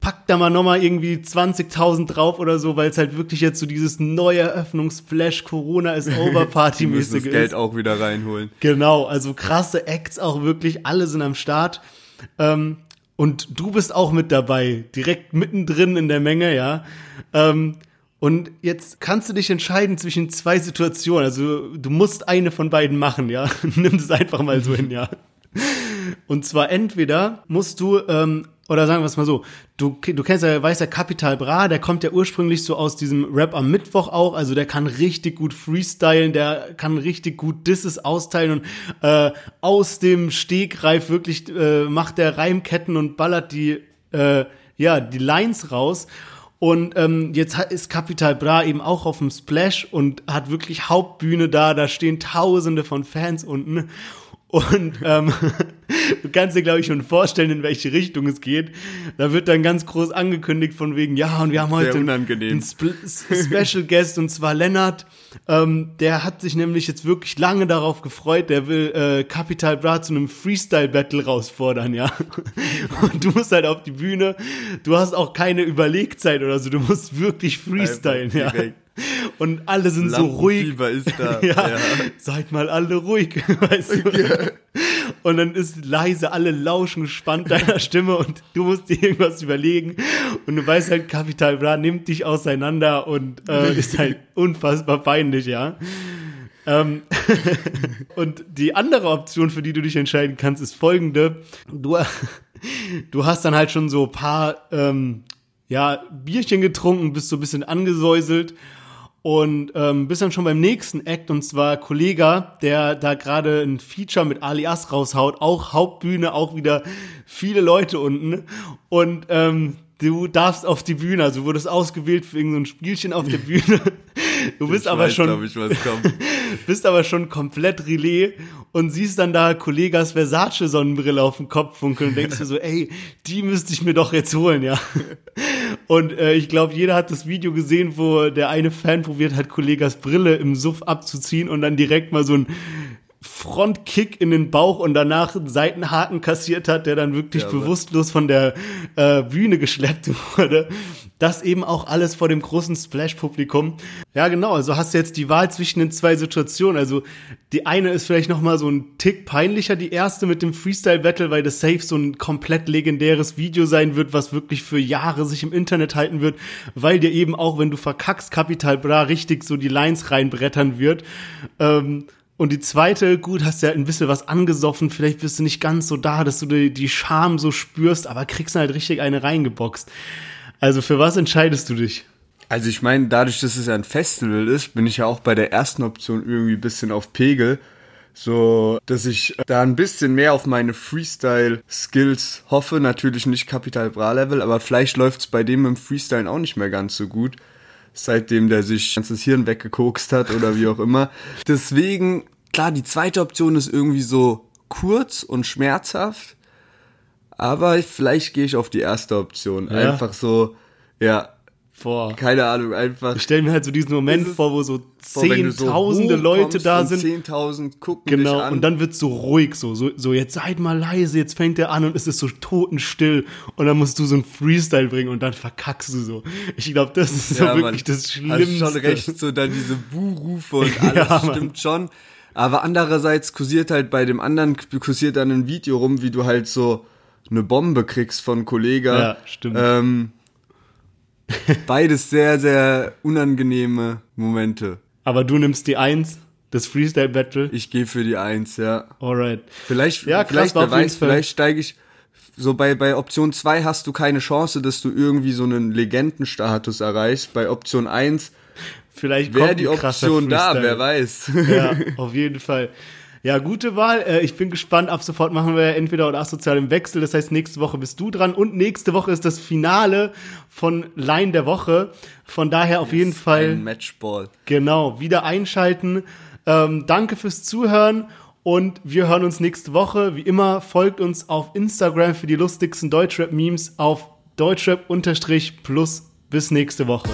[SPEAKER 2] pack da mal nochmal irgendwie 20.000 drauf oder so, weil es halt wirklich jetzt so dieses neue Eröffnungsflash Corona ist over Party mäßig
[SPEAKER 1] das Geld
[SPEAKER 2] ist.
[SPEAKER 1] auch wieder reinholen.
[SPEAKER 2] Genau, also krasse Acts auch wirklich, alle sind am Start. Ähm, und du bist auch mit dabei, direkt mittendrin in der Menge, ja. Ähm, und jetzt kannst du dich entscheiden zwischen zwei Situationen. Also du musst eine von beiden machen, ja. Nimm das einfach mal so hin, ja. Und zwar entweder musst du, ähm, oder sagen wir es mal so, du, du kennst ja, weißt ja, Capital Bra, der kommt ja ursprünglich so aus diesem Rap am Mittwoch auch, also der kann richtig gut freestylen, der kann richtig gut Disses austeilen und äh, aus dem Stegreif wirklich äh, macht der Reimketten und ballert die, äh, ja, die Lines raus. Und ähm, jetzt ist Capital Bra eben auch auf dem Splash und hat wirklich Hauptbühne da, da stehen tausende von Fans unten. Und ähm, du kannst dir, glaube ich, schon vorstellen, in welche Richtung es geht. Da wird dann ganz groß angekündigt von wegen, ja, und wir haben heute einen Sp Special Guest, und zwar Lennart. Ähm, der hat sich nämlich jetzt wirklich lange darauf gefreut. Der will äh, Capital Bra zu einem Freestyle-Battle rausfordern, ja. Und du musst halt auf die Bühne. Du hast auch keine Überlegzeit oder so. Du musst wirklich freestylen, ja.
[SPEAKER 1] direkt.
[SPEAKER 2] Und alle sind so ruhig.
[SPEAKER 1] Ist da.
[SPEAKER 2] Ja,
[SPEAKER 1] ja.
[SPEAKER 2] seid mal alle ruhig, weißt du. Und dann ist leise, alle lauschen gespannt deiner Stimme und du musst dir irgendwas überlegen. Und du weißt halt, Capital Bra nimmt dich auseinander und äh, ist halt unfassbar peinlich, ja. Ähm, und die andere Option, für die du dich entscheiden kannst, ist folgende. Du, du hast dann halt schon so ein paar ähm, ja, Bierchen getrunken, bist so ein bisschen angesäuselt und ähm, bist dann schon beim nächsten Act und zwar Kollega, der da gerade ein Feature mit Alias raushaut, auch Hauptbühne, auch wieder viele Leute unten und ähm, du darfst auf die Bühne, also du wurdest ausgewählt für irgendein so ein Spielchen auf der Bühne. Du bist
[SPEAKER 1] Ich
[SPEAKER 2] aber
[SPEAKER 1] weiß,
[SPEAKER 2] schon
[SPEAKER 1] ich, was kommt.
[SPEAKER 2] bist aber schon komplett Relais und siehst dann da Kollegas Versace Sonnenbrille auf dem Kopf funkeln und denkst dir so, ey, die müsste ich mir doch jetzt holen, ja. Und äh, ich glaube, jeder hat das Video gesehen, wo der eine Fan probiert hat, Kollegas Brille im Suff abzuziehen und dann direkt mal so ein Frontkick in den Bauch und danach einen Seitenhaken kassiert hat, der dann wirklich
[SPEAKER 1] Ja,
[SPEAKER 2] bewusstlos von der äh, Bühne geschleppt wurde. Das eben auch alles vor dem großen Splash-Publikum. Ja, genau. Also hast du jetzt die Wahl zwischen den zwei Situationen. Also die eine ist vielleicht noch mal so ein Tick peinlicher, die erste mit dem Freestyle-Battle, weil das safe so ein komplett legendäres Video sein wird, was wirklich für Jahre sich im Internet halten wird, weil dir eben auch, wenn du verkackst, Capital Bra richtig so die Lines reinbrettern wird. Ähm, und die zweite, gut, hast ja ein bisschen was angesoffen, vielleicht bist du nicht ganz so da, dass du die, die Scham so spürst, aber kriegst halt richtig eine reingeboxt. Also für was entscheidest du dich?
[SPEAKER 1] Also ich meine, dadurch, dass es ja ein Festival ist, bin ich ja auch bei der ersten Option irgendwie ein bisschen auf Pegel. So, dass ich da ein bisschen mehr auf meine Freestyle-Skills hoffe. Natürlich nicht Capital Bra Level, aber vielleicht läuft's bei dem im Freestylen auch nicht mehr ganz so gut. Seitdem der sich ganzes Hirn weggekokst hat oder wie auch immer. Deswegen, klar, die zweite Option ist irgendwie so kurz und schmerzhaft. Aber vielleicht gehe ich auf die erste Option.
[SPEAKER 2] Ja.
[SPEAKER 1] Einfach so, ja,
[SPEAKER 2] Boah.
[SPEAKER 1] keine Ahnung, einfach.
[SPEAKER 2] Ich stelle mir halt so diesen Moment vor, wo so
[SPEAKER 1] du so
[SPEAKER 2] zehntausende Leute da sind.
[SPEAKER 1] 10.000 gucken dich
[SPEAKER 2] Genau,
[SPEAKER 1] an.
[SPEAKER 2] und dann wird's so ruhig, so, so, so, jetzt seid mal leise, jetzt fängt er an und es ist so totenstill und dann musst du so ein Freestyle bringen und dann verkackst du so. Ich glaube, das ist so
[SPEAKER 1] Ja,
[SPEAKER 2] wirklich
[SPEAKER 1] Mann,
[SPEAKER 2] das Schlimmste.
[SPEAKER 1] Hast schon recht, so dann diese Buhrufe und alles
[SPEAKER 2] Ja, Mann.
[SPEAKER 1] stimmt schon. Aber andererseits kursiert halt bei dem anderen, kursiert dann ein Video rum, wie du halt so eine Bombe kriegst von Kollega.
[SPEAKER 2] Ja, stimmt.
[SPEAKER 1] Ähm, beides sehr, sehr unangenehme Momente.
[SPEAKER 2] Aber du nimmst die Eins, das Freestyle Battle.
[SPEAKER 1] Ich gehe für die Eins, ja.
[SPEAKER 2] Alright.
[SPEAKER 1] Vielleicht,
[SPEAKER 2] Ja,
[SPEAKER 1] vielleicht, wer weiß, vielleicht steige ich. So bei, bei Option 2 hast du keine Chance, dass du irgendwie so einen Legendenstatus erreichst. Bei Option 1
[SPEAKER 2] Vielleicht
[SPEAKER 1] wäre die Option da, wer weiß.
[SPEAKER 2] Ja, auf jeden Fall. Ja, gute Wahl. Äh, Ich bin gespannt. Ab sofort machen wir entweder oder asozial im Wechsel. Das heißt, nächste Woche bist du dran und nächste Woche ist das Finale von Line der Woche. Von daher auf jeden Fall
[SPEAKER 1] Ein Matchball.
[SPEAKER 2] genau wieder einschalten. Ähm, danke fürs Zuhören und wir hören uns nächste Woche. Wie immer folgt uns auf Instagram für die lustigsten Deutschrap-Memes auf Deutschrap-plus. Bis nächste Woche.